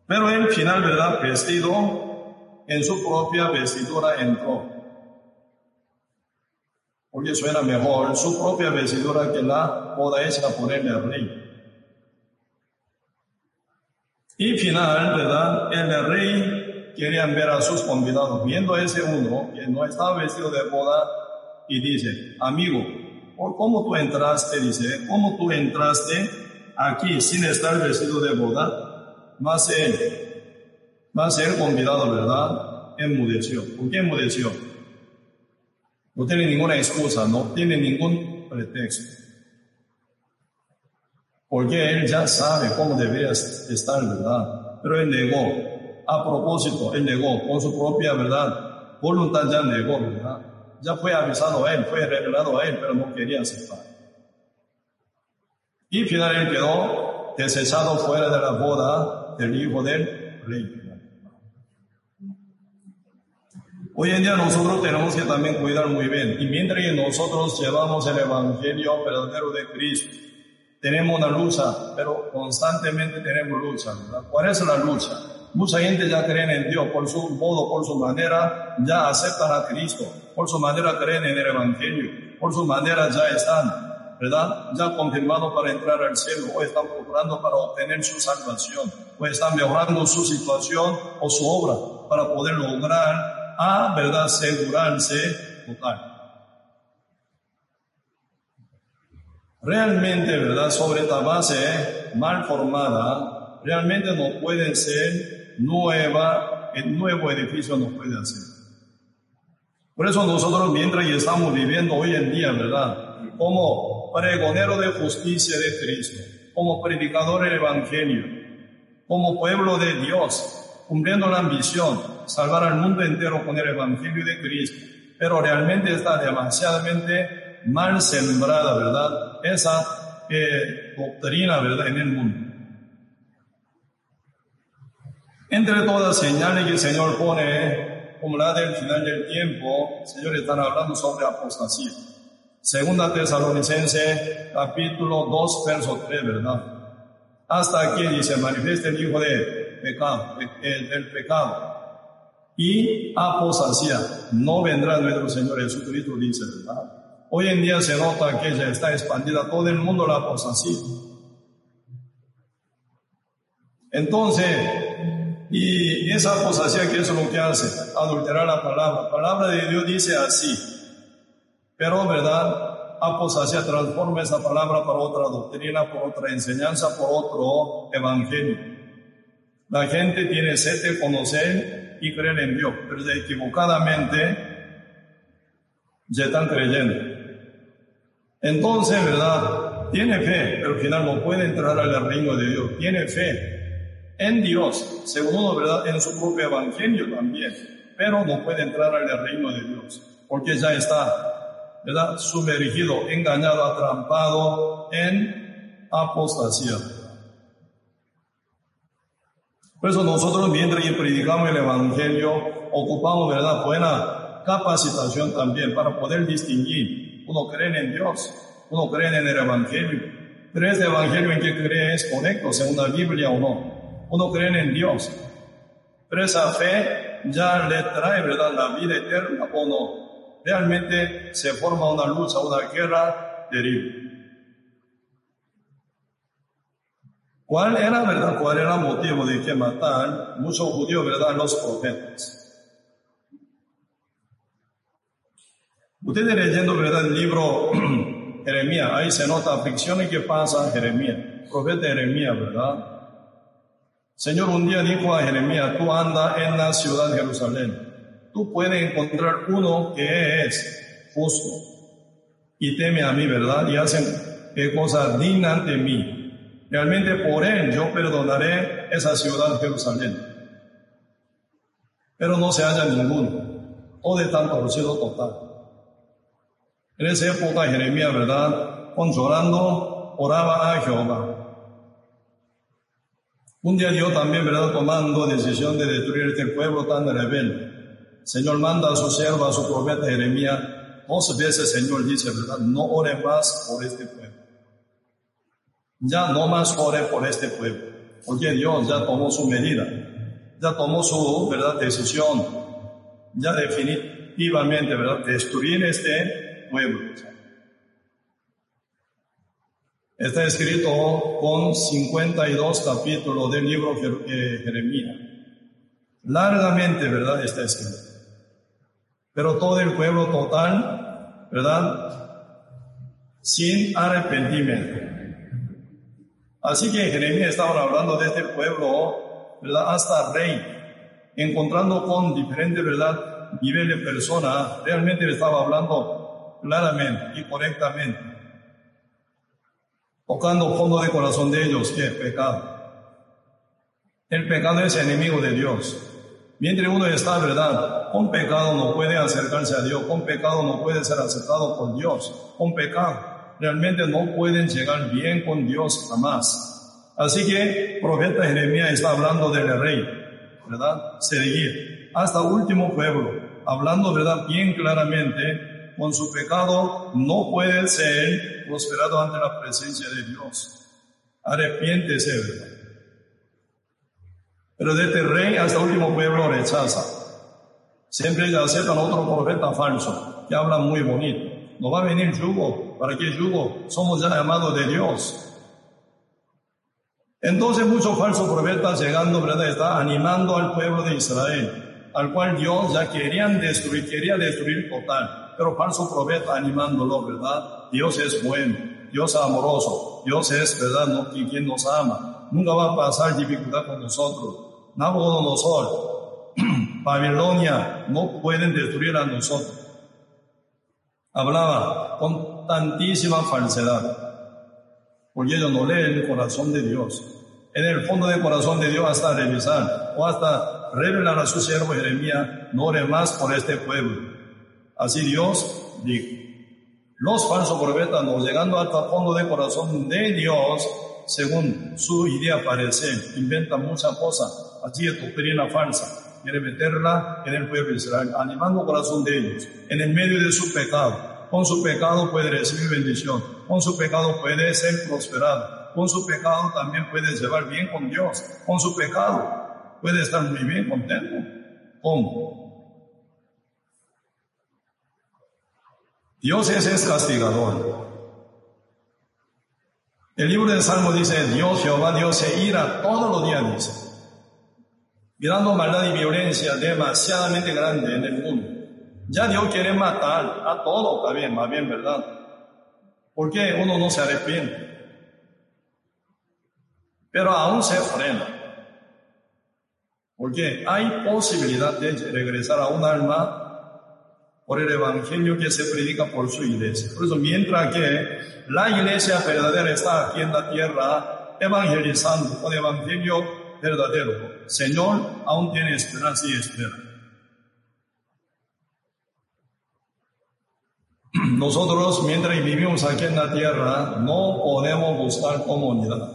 Pero el final, ¿verdad? Vestido en su propia vestidura entró. Porque suena mejor su propia vestidura que la hecha por el rey. Y final, ¿verdad? El rey querían ver a sus convidados, viendo ese uno que no estaba vestido de boda y dice, amigo, ¿Cómo tú entraste? Dice, ¿cómo tú entraste aquí sin estar vestido de boda? Más él, más él convidado, ¿verdad? Enmudeció. ¿Por qué enmudeció? No tiene ninguna excusa, no tiene ningún pretexto. Porque él ya sabe cómo debería estar, ¿verdad? Pero él negó. A propósito, él negó con su propia, ¿verdad? Voluntad ya negó, ¿verdad? ya fue avisado a él, fue revelado a él, pero no quería aceptar. Y finalmente quedó desechado fuera de la boda del hijo del rey. Hoy en día nosotros tenemos que también cuidar muy bien. Y mientras nosotros llevamos el Evangelio verdadero de Cristo, tenemos una lucha, pero constantemente tenemos lucha. ¿Cuál es la lucha? Mucha gente ya cree en Dios por su modo, por su manera, ya aceptan a Cristo, por su manera creen en el Evangelio, por su manera ya están, ¿verdad? Ya confirmados para entrar al cielo, o están procurando para obtener su salvación, o están mejorando su situación o su obra para poder lograr a, ¿verdad?, asegurarse total. Realmente, ¿verdad?, sobre esta base mal formada, realmente no pueden ser nueva, el nuevo edificio nos puede hacer. Por eso nosotros mientras estamos viviendo hoy en día, ¿verdad? Como pregonero de justicia de Cristo, como predicador del Evangelio, como pueblo de Dios, cumpliendo la ambición, salvar al mundo entero con el Evangelio de Cristo, pero realmente está demasiadamente mal sembrada, ¿verdad? Esa eh, doctrina, ¿verdad? En el mundo. Entre todas señales que el Señor pone, como la del final del tiempo, el Señor está hablando sobre apostasía. Segunda Tesalonicense, capítulo 2, verso 3, ¿verdad? Hasta aquí dice, manifiesta el hijo de pecado, del pecado. Y apostasía, no vendrá nuestro Señor Jesucristo, dice, ¿verdad? Hoy en día se nota que ya está expandida todo el mundo la apostasía. Entonces, y esa apostasía, que es lo que hace? Adulterar la palabra. La palabra de Dios dice así. Pero, ¿verdad? Apostasía transforma esa palabra por otra doctrina, por otra enseñanza, por otro evangelio. La gente tiene sed de conocer y creer en Dios, pero equivocadamente ya están creyendo. Entonces, ¿verdad? Tiene fe, pero al final no puede entrar al reino de Dios. Tiene fe, en Dios, según ¿verdad? En su propio evangelio también, pero no puede entrar al reino de Dios, porque ya está, ¿verdad? Sumergido, engañado, atrampado en apostasía. Por eso nosotros mientras que predicamos el Evangelio, ocupamos, ¿verdad?, buena capacitación también para poder distinguir. Uno cree en Dios, uno cree en el Evangelio. Pero este Evangelio en que cree es correcto, según la Biblia o no. Uno cree en Dios. Pero esa fe ya le trae, ¿verdad?, la vida eterna o no. Realmente se forma una lucha, una guerra terrible. ¿Cuál era, verdad? ¿Cuál era el motivo de que matar muchos judíos, verdad, los profetas? Ustedes leyendo, verdad, el libro Jeremías, ahí se nota aflicciones que pasa Jeremías, profeta Jeremías, ¿verdad? Señor un día dijo a Jeremías, tú anda en la ciudad de Jerusalén, tú puedes encontrar uno que es justo y teme a mí, ¿verdad? Y hacen cosas dignas de mí Realmente por él yo perdonaré esa ciudad Jerusalén. Pero no se halla ninguno, o de tanto rocido total. En esa época Jeremías, ¿verdad? Con llorando, oraba a Jehová. Un día Dios también, ¿verdad? Tomando decisión de destruir este pueblo tan rebelde. Señor manda a su siervo, a su profeta Jeremías, dos veces Señor dice, ¿verdad? No ore más por este pueblo. Ya no más ore por este pueblo, porque Dios ya tomó su medida, ya tomó su ¿verdad? decisión, ya definitivamente ¿verdad? destruir este pueblo. Está escrito con 52 capítulos del libro de Jeremías. Largamente, ¿verdad? Está escrito. Pero todo el pueblo total, ¿verdad? Sin arrepentimiento. Así que Jeremías estaba hablando de este pueblo. Hasta rey, encontrando con diferentes, ¿verdad? Niveles de personas, realmente le estaba hablando claramente y correctamente, tocando fondo de corazón de ellos, que es pecado. El pecado es enemigo de Dios. Mientras uno está, ¿verdad? Con pecado no puede acercarse a Dios, con pecado no puede ser aceptado por Dios, con pecado realmente no pueden llegar bien con Dios jamás. Así que profeta Jeremías está hablando del rey, ¿verdad? Seguir hasta último pueblo, hablando, ¿verdad? Bien claramente, con su pecado no puede ser prosperado ante la presencia de Dios. Arrepiéntese, ¿verdad? Pero de este rey hasta último pueblo rechaza. Siempre aceptan otro profeta falso, que habla muy bonito. No va a venir yugo. ¿Para qué yugo? Somos ya llamados de Dios. Entonces muchos falsos profetas llegando, ¿verdad? Está animando al pueblo de Israel, al cual Dios ya querían destruir, quería destruir total. Pero falso profeta animándolo, ¿verdad? Dios es bueno, Dios es amoroso, Dios es, ¿verdad? No, quien nos ama. Nunca va a pasar dificultad con nosotros. Nabucodonosor, Babilonia, no pueden destruir a nosotros hablaba con tantísima falsedad, porque ellos no leen el corazón de Dios. En el fondo del corazón de Dios hasta revisar o hasta revelar a su siervo Jeremías, no ore más por este pueblo. Así Dios dijo. Los falsos profetas, no llegando hasta el fondo del corazón de Dios, según su idea parece, inventan muchas cosas. Así es doctrina falsa quiere meterla en el pueblo de Israel, animando el corazón de ellos, en el medio de su pecado. Con su pecado puede recibir bendición, con su pecado puede ser prosperado, con su pecado también puede llevar bien con Dios, con su pecado puede estar muy bien contento. ¿Cómo? Dios es, es castigador. El libro de Salmo dice, Dios, Jehová, Dios se ira todos los días, dice mirando maldad y violencia demasiadamente grande en el mundo. Ya Dios quiere matar a todo, está bien, más bien, ¿verdad? ¿Por qué uno no se arrepiente? Pero aún se frena. Porque hay posibilidad de regresar a un alma por el evangelio que se predica por su iglesia. Por eso, mientras que la iglesia verdadera está aquí en la tierra evangelizando con evangelio verdadero. Señor, aún tiene esperanza y espera. Nosotros, mientras vivimos aquí en la tierra, no podemos buscar comunidad.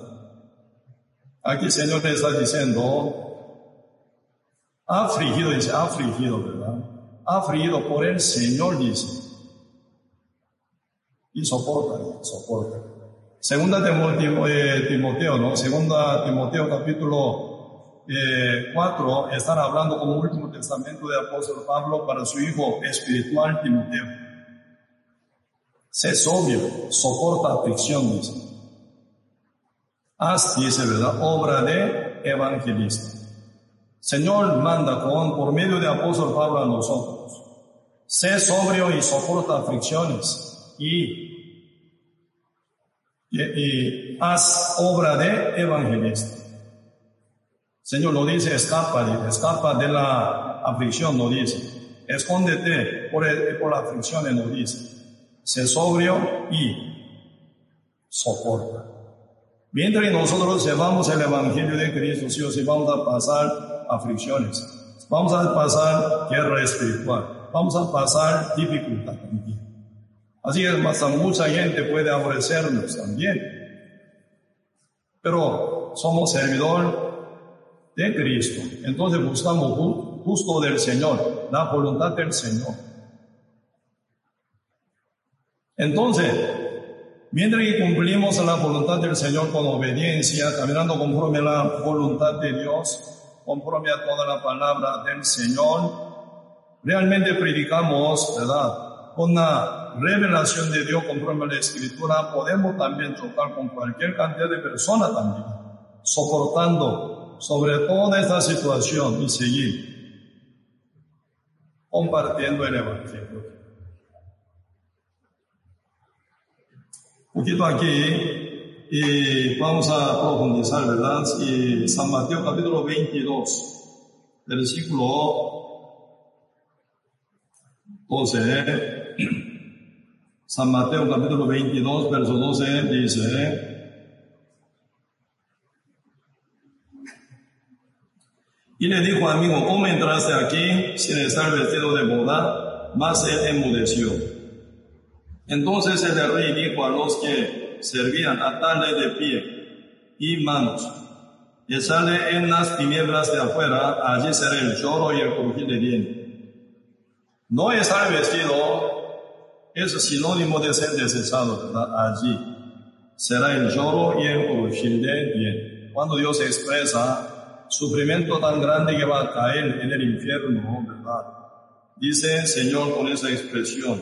Aquí el Señor te está diciendo, Afligido, dice, afligido, ¿verdad? Afligido por el Señor, dice. Y soporta, soporta. Segunda Timoteo, eh, Timoteo, ¿no? Segunda Timoteo capítulo eh, 4, están hablando como último testamento de apóstol Pablo para su hijo espiritual Timoteo. Sé sobrio, soporta aflicción, dice. Haz, dice, ¿verdad? Obra de evangelista. Señor manda con, por medio de apóstol Pablo a nosotros. Sé sobrio y soporta aflicciones y, y, haz obra de evangelista. Señor lo dice, escapa, escapa de la aflicción, no dice. Escóndete por, por la aflicción, no dice. Sé sobrio y soporta. Mientras nosotros llevamos el Evangelio de Cristo, sí o sí vamos a pasar aflicciones, vamos a pasar guerra espiritual, vamos a pasar dificultad. Así es, más mucha gente puede aborrecernos también. Pero somos servidor de Cristo. Entonces buscamos justo del Señor, la voluntad del Señor. Entonces, mientras que cumplimos la voluntad del Señor con obediencia, caminando conforme a la voluntad de Dios, conforme a toda la palabra del Señor, realmente predicamos, ¿verdad? Con la revelación de Dios conforme a la Escritura, podemos también chocar con cualquier cantidad de personas también, soportando sobre toda esta situación y seguir compartiendo el Evangelio. Poquito aquí y vamos a profundizar, ¿verdad? Y San Mateo capítulo 22, versículo 12. San Mateo capítulo 22, verso 12 dice, y le dijo, amigo, ¿cómo entraste aquí sin estar vestido de boda? Más él enmudeció. Entonces el rey dijo a los que servían, atarle de pie y manos, y sale en las tinieblas de afuera, allí será el lloro y el crujir de dientes. No estar vestido es sinónimo de ser desechado. Allí será el lloro y el crujir de dientes. Cuando Dios expresa sufrimiento tan grande que va a caer en el infierno, ¿verdad? Dice Señor con esa expresión,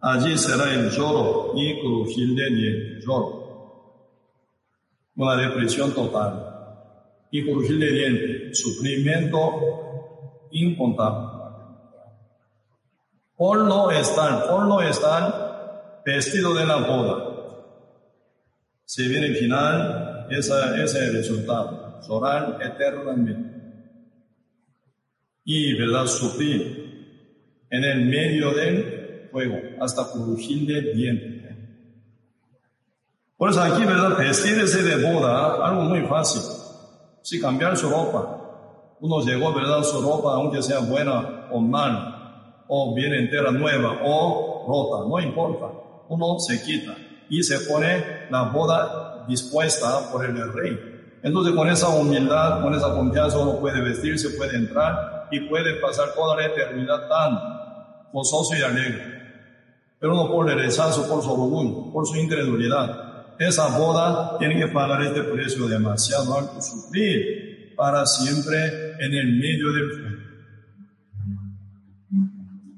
Allí será el lloro y crujir de dientes, lloro. Una depresión total. Y crujir de dientes, sufrimiento incontable. Por no estar, por no estar vestido de la boda. Se viene el final, ese es el resultado. Llorar eternamente. Y, ¿verdad? Sufrir en el medio del fuego, hasta de dientes. Por eso aquí, ¿verdad? Vestirse de boda, algo muy fácil. Si cambiar su ropa. Uno llegó, ¿verdad? Su ropa, aunque sea buena o mal, o bien entera nueva, o rota, no importa. Uno se quita y se pone la boda dispuesta por el rey. Entonces, con esa humildad, con esa confianza, uno puede vestirse, puede entrar y puede pasar toda la eternidad tan gozoso y alegre. Pero no por el rechazo, por su orgullo, por su incredulidad. Esa boda tiene que pagar este precio demasiado alto, sufrir para siempre en el medio del fuego.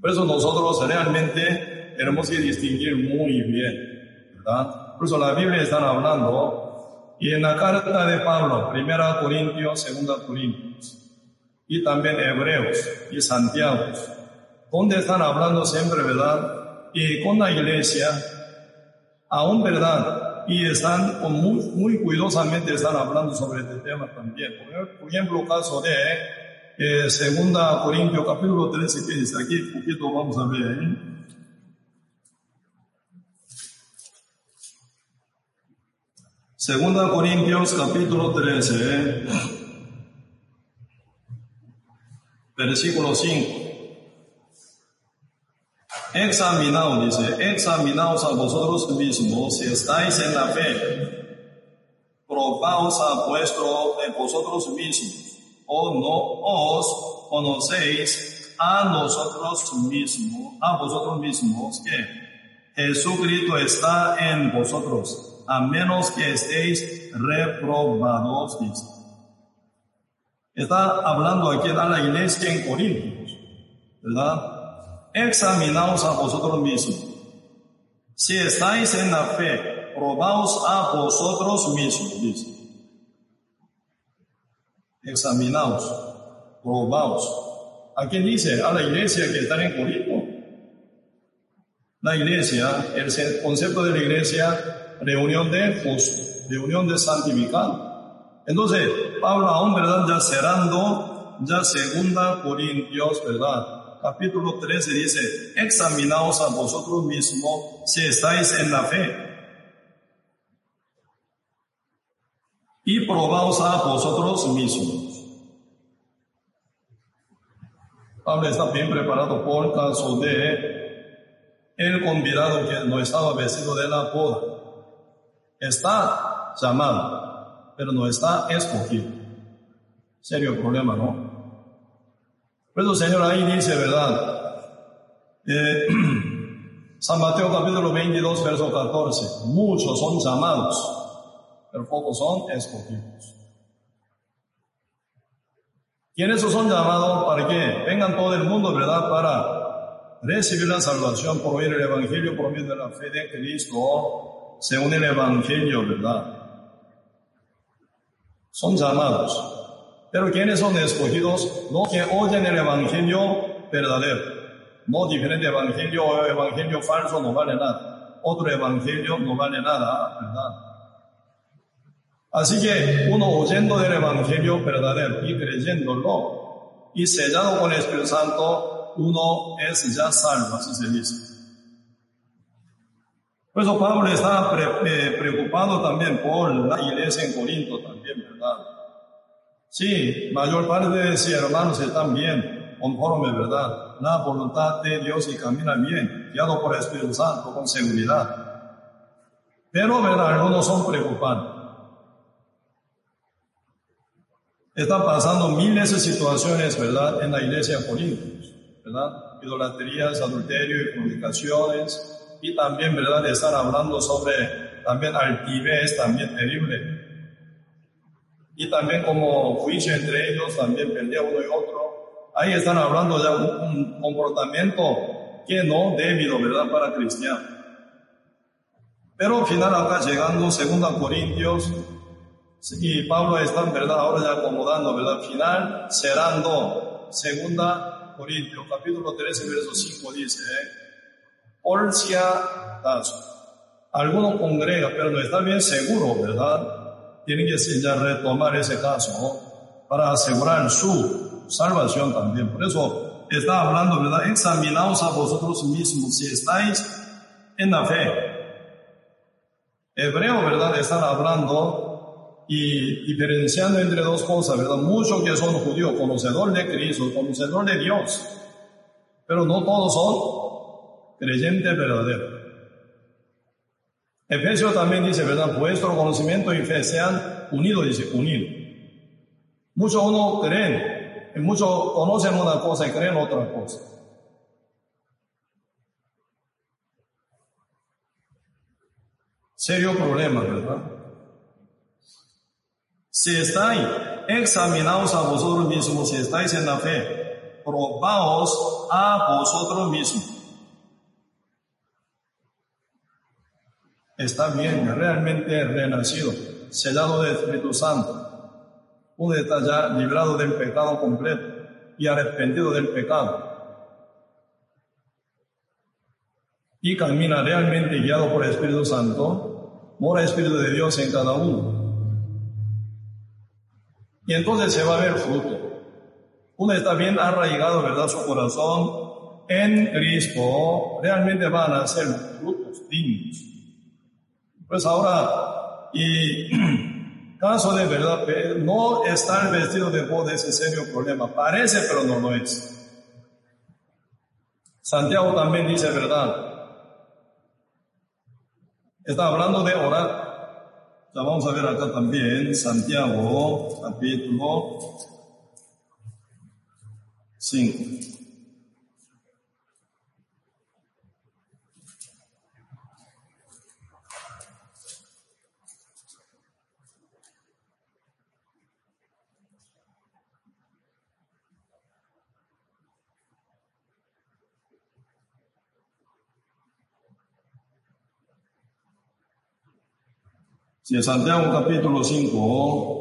Por eso nosotros realmente tenemos que distinguir muy bien, ¿verdad? Por eso la Biblia está hablando, y en la carta de Pablo, primera Corintios, segunda Corintios, y también Hebreos y Santiago, donde están hablando siempre, ¿verdad? Y con la iglesia, aún, ¿verdad? Y están muy, muy cuidadosamente están hablando sobre este tema también. Por ejemplo, caso de eh, Segunda Corintios capítulo 13, que dice aquí, un poquito vamos a ver. ¿eh? Segunda Corintios capítulo 13, ¿eh? versículo 5. Examinaos, dice, examinaos a vosotros mismos si estáis en la fe. probaos a vuestro de vosotros mismos, o no os conocéis a nosotros mismos, a vosotros mismos que Jesucristo está en vosotros, a menos que estéis reprobados. Está hablando aquí a la iglesia en Corintios, ¿verdad? Examinaos a vosotros mismos. Si estáis en la fe, probaos a vosotros mismos, dice. Examinaos, probaos. ¿A quién dice? A la iglesia que está en Corinto. La iglesia, el concepto de la iglesia, reunión de justos, reunión de santificado. Entonces, Pablo aún, ¿verdad? Ya cerrando, ya segunda Corintios, ¿verdad? Capítulo 13 dice, examinaos a vosotros mismos si estáis en la fe. Y probaos a vosotros mismos. Pablo está bien preparado por caso de el convidado que no estaba vestido de la boda. Está llamado pero no está escogido. Serio problema, ¿no? Por eso, Señor, ahí dice, ¿verdad? Eh, San Mateo capítulo 22, verso 14. Muchos son llamados, pero pocos son escogidos. ¿Quiénes son llamados? ¿Para qué? Vengan todo el mundo, ¿verdad? Para recibir la salvación por oír el Evangelio por medio de la fe de Cristo, según el Evangelio, ¿verdad? son llamados. Pero quienes son escogidos? Los que oyen el Evangelio verdadero. No diferente Evangelio o Evangelio falso no vale nada. Otro Evangelio no vale nada, ¿verdad? Así que uno oyendo del Evangelio verdadero y creyéndolo y sellado con el Espíritu Santo, uno es ya salvo, así se dice. Por eso Pablo está eh, preocupado también por la iglesia en Corinto también, ¿verdad? Sí, mayor parte de sus hermanos están bien, conforme, ¿verdad? La voluntad de Dios y caminan bien, guiado por el Espíritu Santo con seguridad. Pero, ¿verdad? Algunos son preocupantes. Están pasando miles de situaciones, ¿verdad? En la iglesia en Corinto, ¿verdad? Idolatrías, adulterio y comunicaciones, y también, ¿verdad?, de estar hablando sobre también altivez, también terrible. Y también como juicio entre ellos, también pelea uno y otro. Ahí están hablando ya un, un comportamiento que no debido, ¿verdad?, para cristianos. Pero al final acá llegando, segunda Corintios, y Pablo está, ¿verdad?, ahora ya acomodando, ¿verdad?, final, cerrando, segunda Corintios, capítulo 13, verso 5 dice, ¿eh? Orcia Tazo. Algunos congregan, pero no está bien seguro, ¿verdad? Tienen que ya retomar ese caso para asegurar su salvación también. Por eso está hablando, ¿verdad? Examinaos a vosotros mismos si estáis en la fe. Hebreo, ¿verdad? Están hablando y diferenciando entre dos cosas, ¿verdad? Muchos que son judíos, conocedor de Cristo, conocedor de Dios, pero no todos son creyente verdadero. Efesios también dice, ¿verdad? Vuestro conocimiento y fe sean unidos, dice, unidos. Muchos uno creen, y muchos conocen una cosa y creen otra cosa. Serio problema, ¿verdad? Si estáis examinados a vosotros mismos, si estáis en la fe, probaos a vosotros mismos está bien, realmente renacido, sellado del Espíritu Santo. Uno está ya librado del pecado completo y arrepentido del pecado. Y camina realmente guiado por el Espíritu Santo, mora el Espíritu de Dios en cada uno. Y entonces se va a ver fruto. Uno está bien arraigado, ¿verdad? Su corazón en Cristo. Realmente van a ser frutos dignos. Pues ahora, y caso de verdad, no estar vestido de boda es un serio problema. Parece, pero no lo es. Santiago también dice verdad. Está hablando de orar. Ya vamos a ver acá también Santiago, capítulo 5. Si en Santiago capítulo 5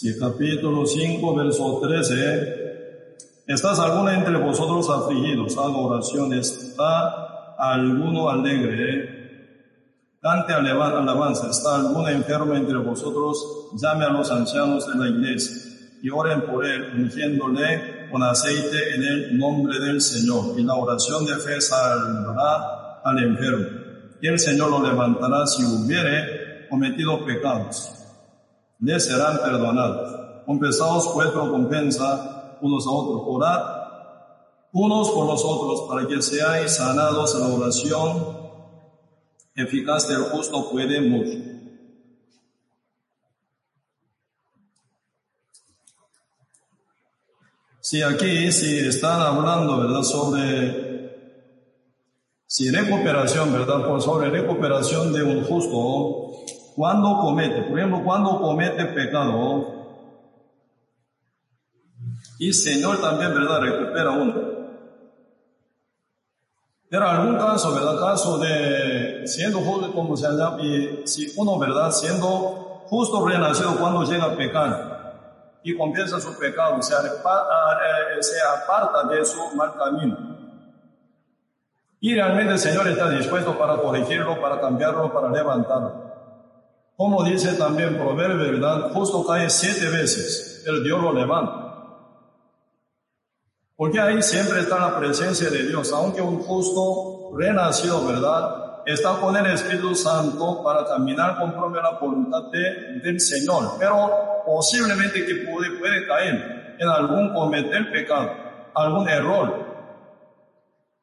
Si capítulo 5, verso 13, ¿estás alguna entre vosotros afligidos? Haga oración, ¿está alguno alegre? Cante alabanza, ¿está alguno enfermo entre vosotros? Llame a los ancianos de la iglesia y oren por él, ungiéndole con aceite en el nombre del Señor. Y la oración de fe salvará al enfermo. Y el Señor lo levantará si hubiere cometido pecados les serán perdonados. Confesaos pues recompensa unos a otros. Orad unos por los otros para que seáis sanados. La oración eficaz del justo puede mucho. Si aquí, si están hablando, ¿verdad?, sobre, si recuperación, ¿verdad?, por sobre recuperación de un justo, cuando comete, por ejemplo, cuando comete pecado, y Señor también, ¿verdad?, recupera uno. Pero algún caso, ¿verdad? Caso de siendo justo, como se llama, y si uno, ¿verdad? Siendo justo renacido cuando llega a pecar y confiesa su pecado, aparta, se aparta de su mal camino. Y realmente el Señor está dispuesto para corregirlo, para cambiarlo, para levantarlo. Como dice también Proverbio, ¿verdad? Justo cae siete veces, pero Dios lo levanta. Porque ahí siempre está la presencia de Dios, aunque un justo renacido, ¿verdad? Está con el Espíritu Santo para caminar conforme a la voluntad del Señor, pero posiblemente que puede, puede caer en algún cometer pecado, algún error.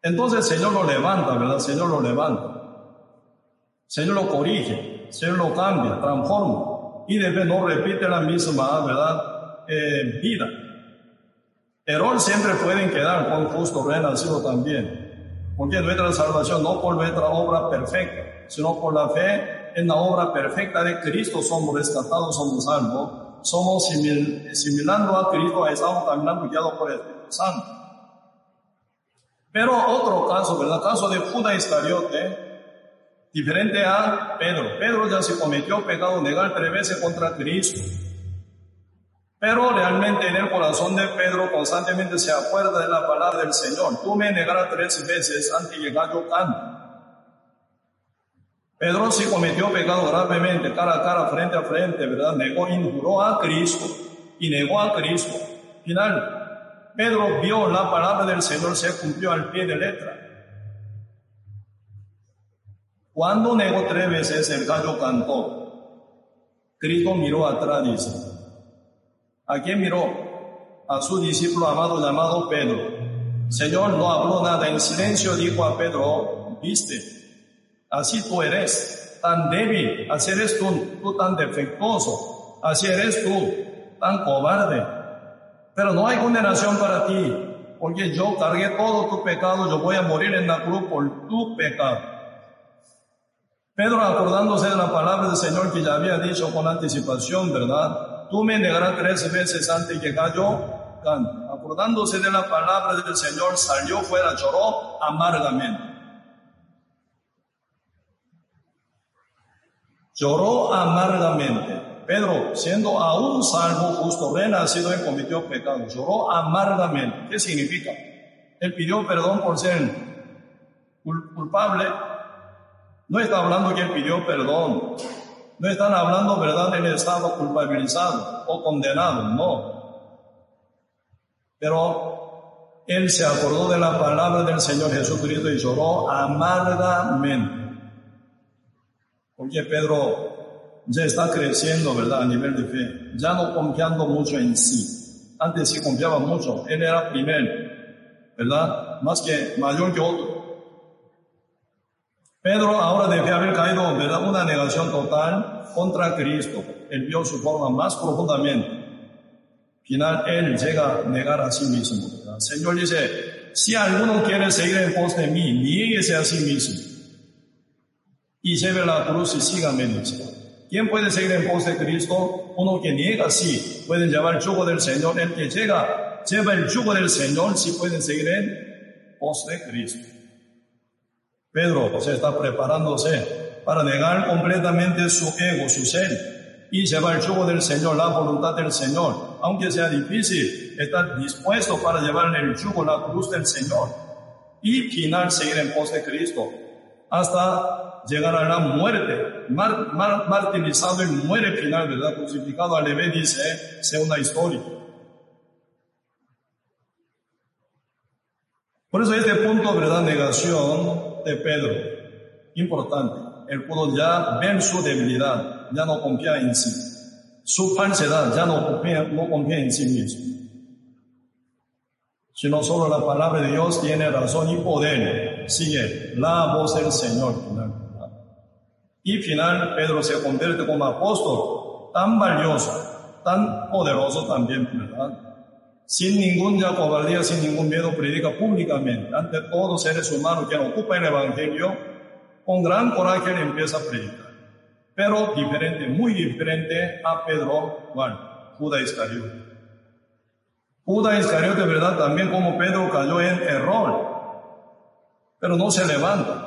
Entonces el Señor lo levanta, ¿verdad? El Señor lo levanta. El Señor lo corrige se lo cambia, transforma y después no repite la misma, ¿verdad? Eh, vida. Error siempre pueden quedar con justo renacido también, porque nuestra salvación no por nuestra obra perfecta, sino por la fe en la obra perfecta de Cristo somos rescatados, somos salvos, somos similando a Cristo, estamos caminando guiados por el Espíritu Santo. Pero otro caso, ¿verdad? Caso de Judas Iscariote, Diferente a Pedro. Pedro ya se cometió pecado negar tres veces contra Cristo. Pero realmente en el corazón de Pedro constantemente se acuerda de la palabra del Señor. Tú me negarás tres veces antes de llegar yo canto. Pedro sí cometió pecado gravemente, cara a cara, frente a frente, ¿verdad? Negó, injuró a Cristo y negó a Cristo. Final, Pedro vio la palabra del Señor se cumplió al pie de letra. Cuando negó tres veces, el gallo cantó. Cristo miró atrás, dice. ¿A quién miró? A su discípulo amado llamado Pedro. Señor no habló nada, en silencio dijo a Pedro, viste, así tú eres, tan débil, así eres tú, tú tan defectuoso, así eres tú, tan cobarde. Pero no hay condenación para ti, porque yo cargué todo tu pecado, yo voy a morir en la cruz por tu pecado. Pedro acordándose de la palabra del Señor que ya había dicho con anticipación, ¿verdad? Tú me negarás tres veces antes que yo canto. Acordándose de la palabra del Señor, salió fuera, lloró amargamente. Lloró amargamente. Pedro, siendo aún salvo, justo, renacido y cometió pecado, lloró amargamente. ¿Qué significa? Él pidió perdón por ser culpable no está hablando que pidió perdón No están hablando, ¿verdad?, él estaba culpabilizado o condenado, no. Pero él se acordó de la palabra del Señor Jesucristo y lloró amargamente. Porque Pedro ya está creciendo, ¿verdad?, a nivel de fe, ya no confiando mucho en sí. Antes sí confiaba mucho, él era primero, ¿verdad? Más que mayor que otro. Pedro ahora debe haber caído, ¿verdad? Una negación total contra Cristo. Él vio su forma más profundamente. Final, él llega a negar a sí mismo. El Señor dice, si alguno quiere seguir en pos de mí, nieguese a sí mismo. Y lleve la cruz y sígame. ¿Quién puede seguir en pos de Cristo? Uno que niega, sí. Pueden llevar el yugo del Señor. El que llega, lleva el yugo del Señor, sí pueden seguir en pos de Cristo. Pedro se está preparándose para negar completamente su ego, su ser, y llevar el yugo del Señor, la voluntad del Señor. Aunque sea difícil, está dispuesto para llevar el yugo, la cruz del Señor, y final seguir en pos de Cristo, hasta llegar a la muerte, martirizado y muere final, ¿verdad? Crucificado, a Levé dice, sea una historia. Por eso este punto, ¿verdad? Negación de Pedro, importante. Él pudo ya ver su debilidad, ya no confía en sí. Su falsedad, ya no confía, no confía en sí mismo. Sino solo la palabra de Dios tiene razón y poder. Sigue la voz del Señor. Y final, Pedro se convierte como apóstol tan valioso, tan poderoso también, ¿verdad? Sin ningún cobardía, sin ningún miedo, predica públicamente ante todos los seres humanos que ocupan el Evangelio. Con gran coraje le empieza a predicar. Pero diferente, muy diferente a Pedro, Juan, Judas Iscariote. Judas Iscariote, de verdad, también como Pedro cayó en error, pero no se levanta.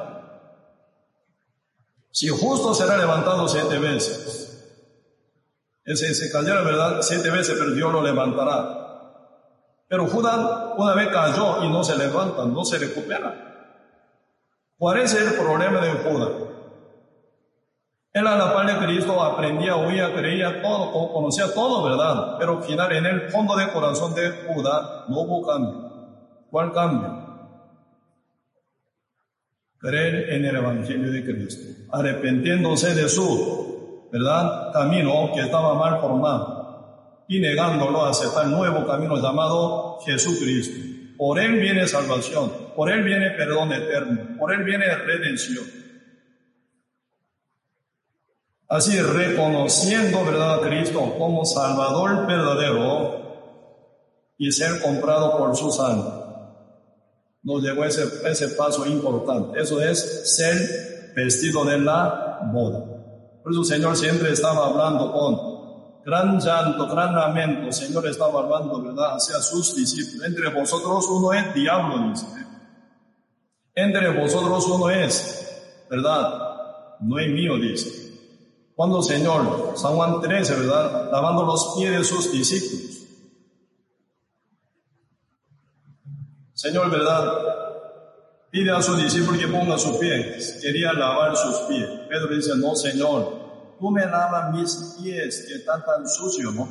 Si justo será levantado siete veces, ese se cayera, ¿verdad? Siete veces, pero Dios lo levantará. Pero Judas una vez cayó y no se levanta, no se recupera. ¿Cuál es el problema de Judas? Él a la par de Cristo aprendía, oía, creía todo, conocía todo, ¿verdad? Pero al final, en el fondo del corazón de Judas, no hubo cambio. ¿Cuál cambio? Creer en el Evangelio de Cristo, arrepentiéndose de su, ¿verdad? Camino que estaba mal formado y negándolo a aceptar el nuevo camino llamado Jesucristo. Por Él viene salvación, por Él viene perdón eterno, por Él viene redención. Así reconociendo, ¿verdad?, a Cristo como Salvador verdadero y ser comprado por su sangre. Nos llegó ese, ese paso importante. Eso es ser vestido de la boda. Por eso Señor siempre estaba hablando con gran llanto, gran lamento, Señor estaba hablando, ¿verdad?, hacia sus discípulos. Entre vosotros uno es diablo, dice. Entre vosotros uno es, ¿verdad? No es mío, dice. Cuando Señor, San Juan 13, ¿verdad?, lavando los pies de sus discípulos. Señor, ¿verdad? Pide a su discípulo que ponga sus pies. Quería lavar sus pies. Pedro dice, no, Señor, tú me lavas mis pies que están tan sucios, ¿no?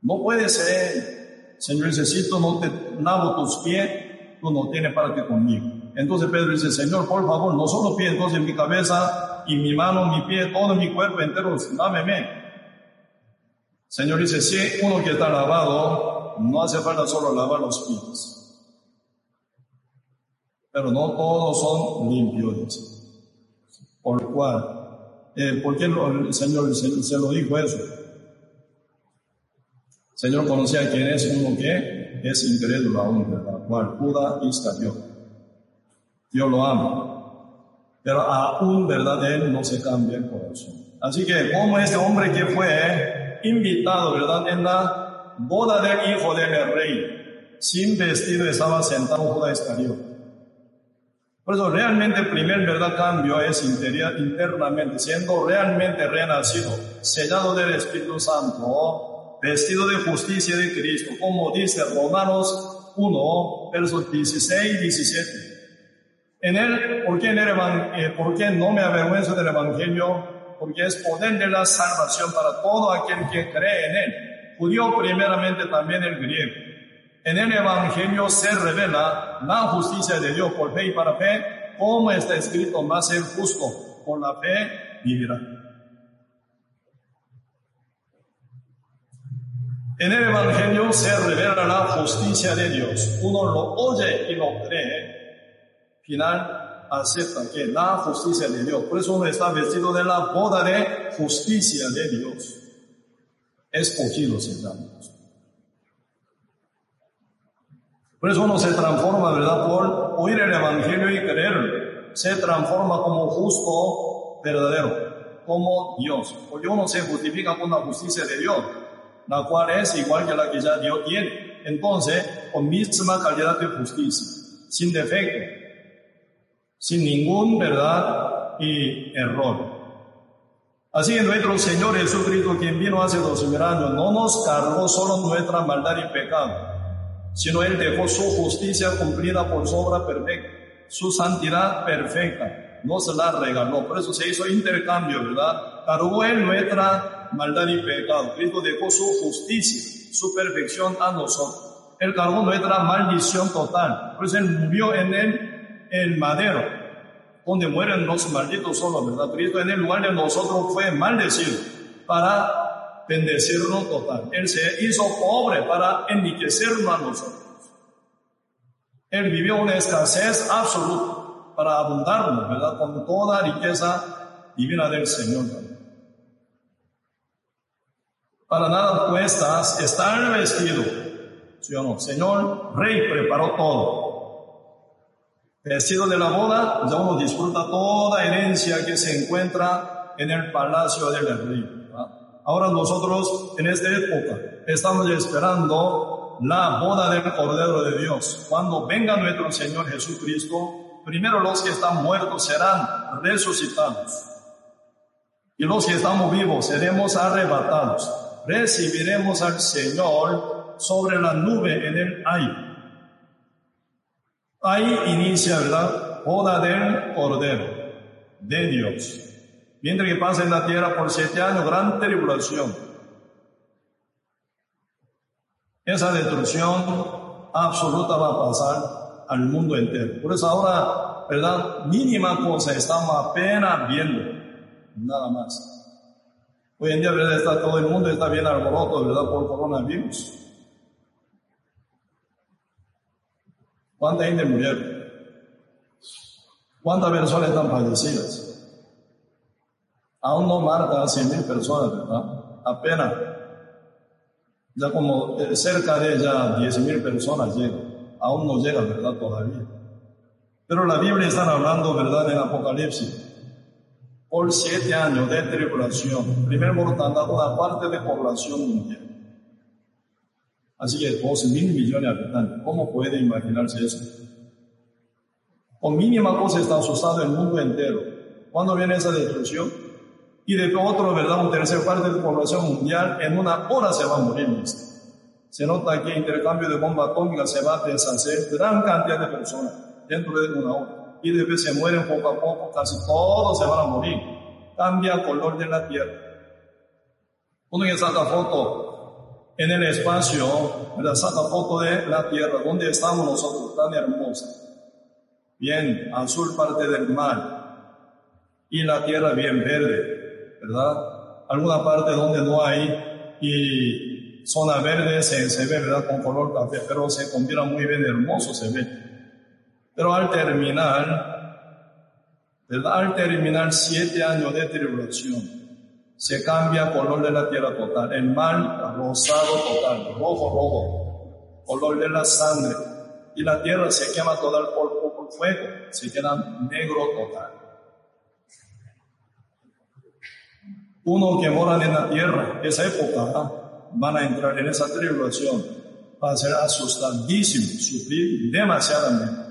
No puede ser, Señor si tú no te lavo tus pies, tú no tienes parte conmigo. Entonces Pedro dice, Señor, por favor, no solo pies, entonces mi cabeza y mi mano, mi pie, todo mi cuerpo entero, dámeme. Señor dice, si uno que está lavado, no hace falta solo lavar los pies. Pero no todos son limpios. Por cual, eh, ¿Por qué el Señor se, lo dijo eso? El Señor conocía quién es uno que es incrédulo aún, ¿verdad? Cual Judas Iscariote. Dios lo ama. Pero aún, ¿verdad? Él no se cambia el corazón. Así que, como este hombre que fue invitado, ¿verdad? En la boda del hijo del rey, sin vestido, estaba sentado Judas Iscariote. Por eso realmente el primer verdad cambio es interior, internamente, siendo realmente renacido, sellado del Espíritu Santo, vestido de justicia de Cristo, como dice Romanos 1, versos 16 y 17. En él, ¿por qué, en el, eh, ¿por qué no me avergüenzo del Evangelio? porque es poder de la salvación para todo aquel que cree en Él, judío primeramente también el griego. En el Evangelio se revela la justicia de Dios por fe y para fe, como está escrito, más el justo por la fe vivirá. En el Evangelio se revela la justicia de Dios. Uno lo oye y lo cree. Final acepta que la justicia de Dios. Por eso uno está vestido de la boda de justicia de Dios. Escogido se llama. Por eso uno se transforma, ¿verdad? Por oír el Evangelio y creerlo. Se transforma como justo verdadero, como Dios. Porque uno se justifica con la justicia de Dios, la cual es igual que la que ya Dios tiene. Entonces, con misma calidad de justicia, sin defecto, sin ningún verdad y error. Así que nuestro Señor Jesucristo, quien vino hace dos mil años, no nos cargó solo nuestra maldad y pecado, sino Él dejó su justicia cumplida por su obra perfecta, su santidad perfecta, no se la regaló. Por eso se hizo intercambio, ¿verdad? Cargó Él nuestra maldad y pecado. Cristo dejó su justicia, su perfección a nosotros. Él cargó nuestra maldición total. Por eso Él murió en Él el madero, donde mueren los malditos solos, ¿verdad? Cristo en el lugar de nosotros fue maldecido para bendecirnos total. Él se hizo pobre para enriquecernos a nosotros. Él vivió una escasez absoluta para abundarnos, ¿verdad? Con toda riqueza divina del Señor. Para nada cuestas estar vestido, ¿sí o no? Señor, Rey preparó todo Vestido de la boda, ya uno disfruta toda herencia que se encuentra en el palacio del rey. Ahora nosotros en esta época estamos esperando la boda del Cordero de Dios. Cuando venga nuestro Señor Jesucristo, primero los que están muertos serán resucitados. Y los que estamos vivos seremos arrebatados. Recibiremos al Señor sobre la nube en el aire. Ahí inicia la boda del Cordero de Dios. Mientras que pasa en la tierra por siete años, gran tribulación. Esa destrucción absoluta va a pasar al mundo entero. Por eso ahora, ¿verdad? Mínima cosa estamos apenas viendo. Nada más. Hoy en día, ¿verdad? Está todo el mundo está bien alboroto, ¿verdad? Por coronavirus. ¿Cuánta gente murieron? ¿Cuántas personas están fallecidas? Aún no marca a 100 mil personas, ¿verdad? Apenas. Ya como eh, cerca de ya 10 mil personas llegan. Aún no llega, ¿verdad? Todavía. Pero la Biblia está hablando, ¿verdad? En Apocalipsis. Por siete años de tribulación, primer mortandad, una parte de población mundial. Así que 12 mil millones de habitantes. ¿Cómo puede imaginarse eso? Con mínima cosa está asustado el mundo entero. ¿Cuándo viene esa destrucción? Y de otro, ¿verdad? Un tercer parte de la población mundial en una hora se va a morir. Se nota que el intercambio de bomba atómica se va a deshacer gran cantidad de personas dentro de una hora. Y después se mueren poco a poco, casi todos se van a morir. Cambia el color de la tierra. Uno que saca foto en el espacio, la Saca foto de la Tierra, donde estamos nosotros, tan hermosa. Bien, azul parte del mar y la Tierra bien verde, ¿verdad? Alguna parte donde no hay y zona verde se, se ve, ¿verdad? Con color café, pero se combina muy bien, hermoso se ve. Pero al terminar, ¿verdad? Al terminar siete años de tribulación, se cambia color de la tierra total. El mar rosado total, rojo, rojo, color de la sangre. Y la tierra se quema toda por, por fuego, se queda negro total. Uno que mora en la tierra, esa época, van a entrar en esa tribulación, va a ser asustadísimo, sufrir demasiadamente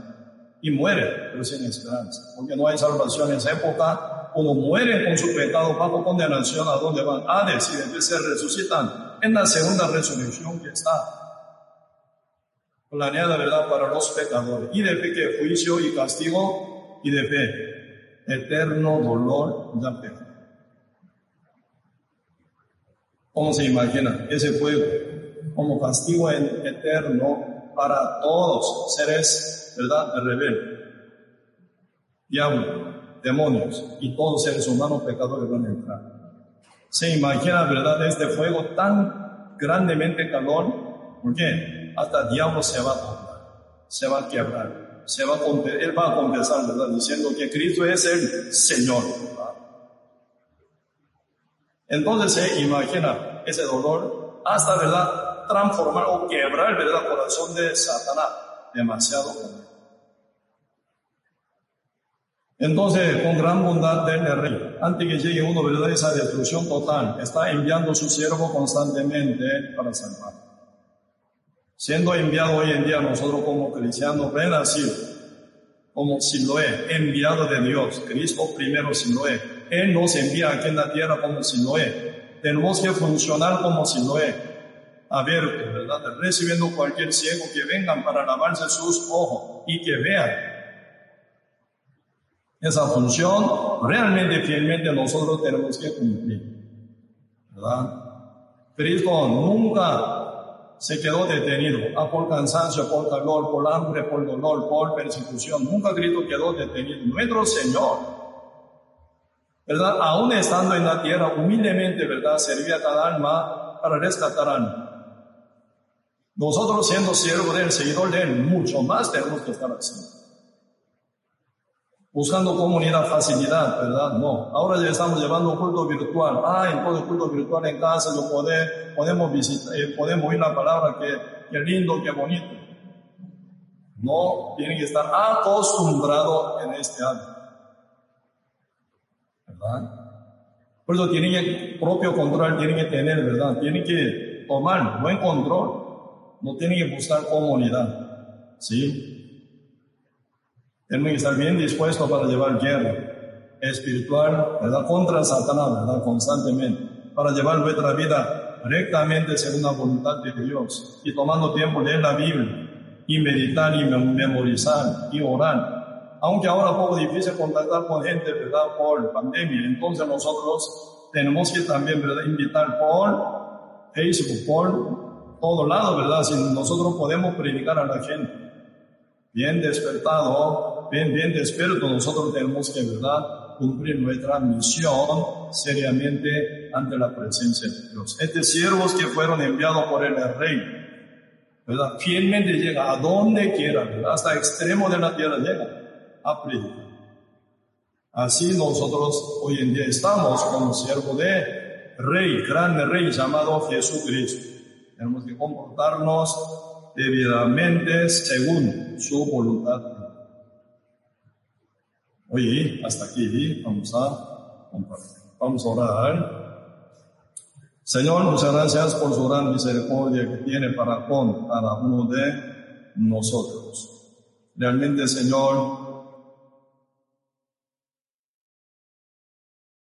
y muere, pero sin esperanza, porque no hay salvación en esa época como mueren con su pecado bajo condenación, ¿a dónde van? A decir, que se resucitan en la segunda resurrección que está planeada, ¿verdad?, para los pecadores. Y de fe que juicio y castigo, y de fe eterno dolor ya ¿Cómo se imagina ese fuego? Como castigo eterno para todos seres, ¿verdad? De rebelde. Diablo, demonios y todos seres humanos pecadores van a entrar. Se imagina, ¿verdad? Este fuego tan grandemente calor. ¿Por qué? Hasta el diablo se va a se va a quebrar, se va a, él va a confesar, ¿verdad? Diciendo que Cristo es el Señor. Entonces se imagina ese dolor hasta, ¿verdad? Transformar o quebrar, ¿verdad? El corazón de Satanás. Demasiado Entonces, con gran bondad del rey, antes que llegue uno, ¿verdad? Esa destrucción total, está enviando su siervo constantemente para salvar. Siendo enviado hoy en día nosotros como cristianos renacidos, como Siloé, enviado de Dios, Cristo primero Siloé, Él nos envía aquí en la tierra como Siloé. Tenemos que funcionar como Siloé, abierto, ¿verdad? Recibiendo cualquier ciego que vengan para lavarse sus ojos y que vean. Esa función realmente, fielmente nosotros tenemos que cumplir, ¿verdad? Cristo nunca se quedó detenido, a por cansancio, por calor, por hambre, por dolor, por persecución. Nunca Cristo quedó detenido. Nuestro Señor, ¿verdad? Aún estando en la tierra, humildemente, ¿verdad? Servía a cada alma para rescatar alma. Nosotros siendo siervos de él, seguidor de él, mucho más tenemos que estar así buscando comunidad, facilidad, ¿verdad? No. Ahora ya estamos llevando un culto virtual. Ah, entonces culto virtual en casa, lo poder, podemos visitar, eh, podemos oír la palabra, que, que lindo, que bonito. No, tienen que estar acostumbrados en este año. Por eso tienen que, propio control tienen que tener, ¿verdad? Tienen que tomar buen control. No tienen que buscar comunidad. ¿Sí? Tenemos que estar bien dispuestos para llevar guerra espiritual, ¿verdad? Contra Satanás, ¿verdad? Constantemente. Para llevar nuestra vida rectamente según la voluntad de Dios. Y tomando tiempo leer la Biblia. Y meditar y memorizar y orar. Aunque ahora es poco difícil contactar con gente, ¿verdad? Por pandemia. Entonces nosotros tenemos que también, ¿verdad? Invitar por Facebook, por todo lado, ¿verdad? Si nosotros podemos predicar a la gente bien despertado, bien, bien despierto, nosotros tenemos que, ¿verdad?, cumplir nuestra misión seriamente ante la presencia de Dios. Estos siervos que fueron enviados por el rey, ¿verdad?, fielmente llega a donde quiera, ¿verdad? hasta extremo de la tierra llega Así nosotros hoy en día estamos como siervo de rey, grande rey llamado Jesucristo. Tenemos que comportarnos debidamente según su voluntad. Oye, hasta aquí vamos a compartir. Vamos a orar. Señor, muchas gracias por su gran misericordia que tiene para con cada uno de nosotros. Realmente, Señor,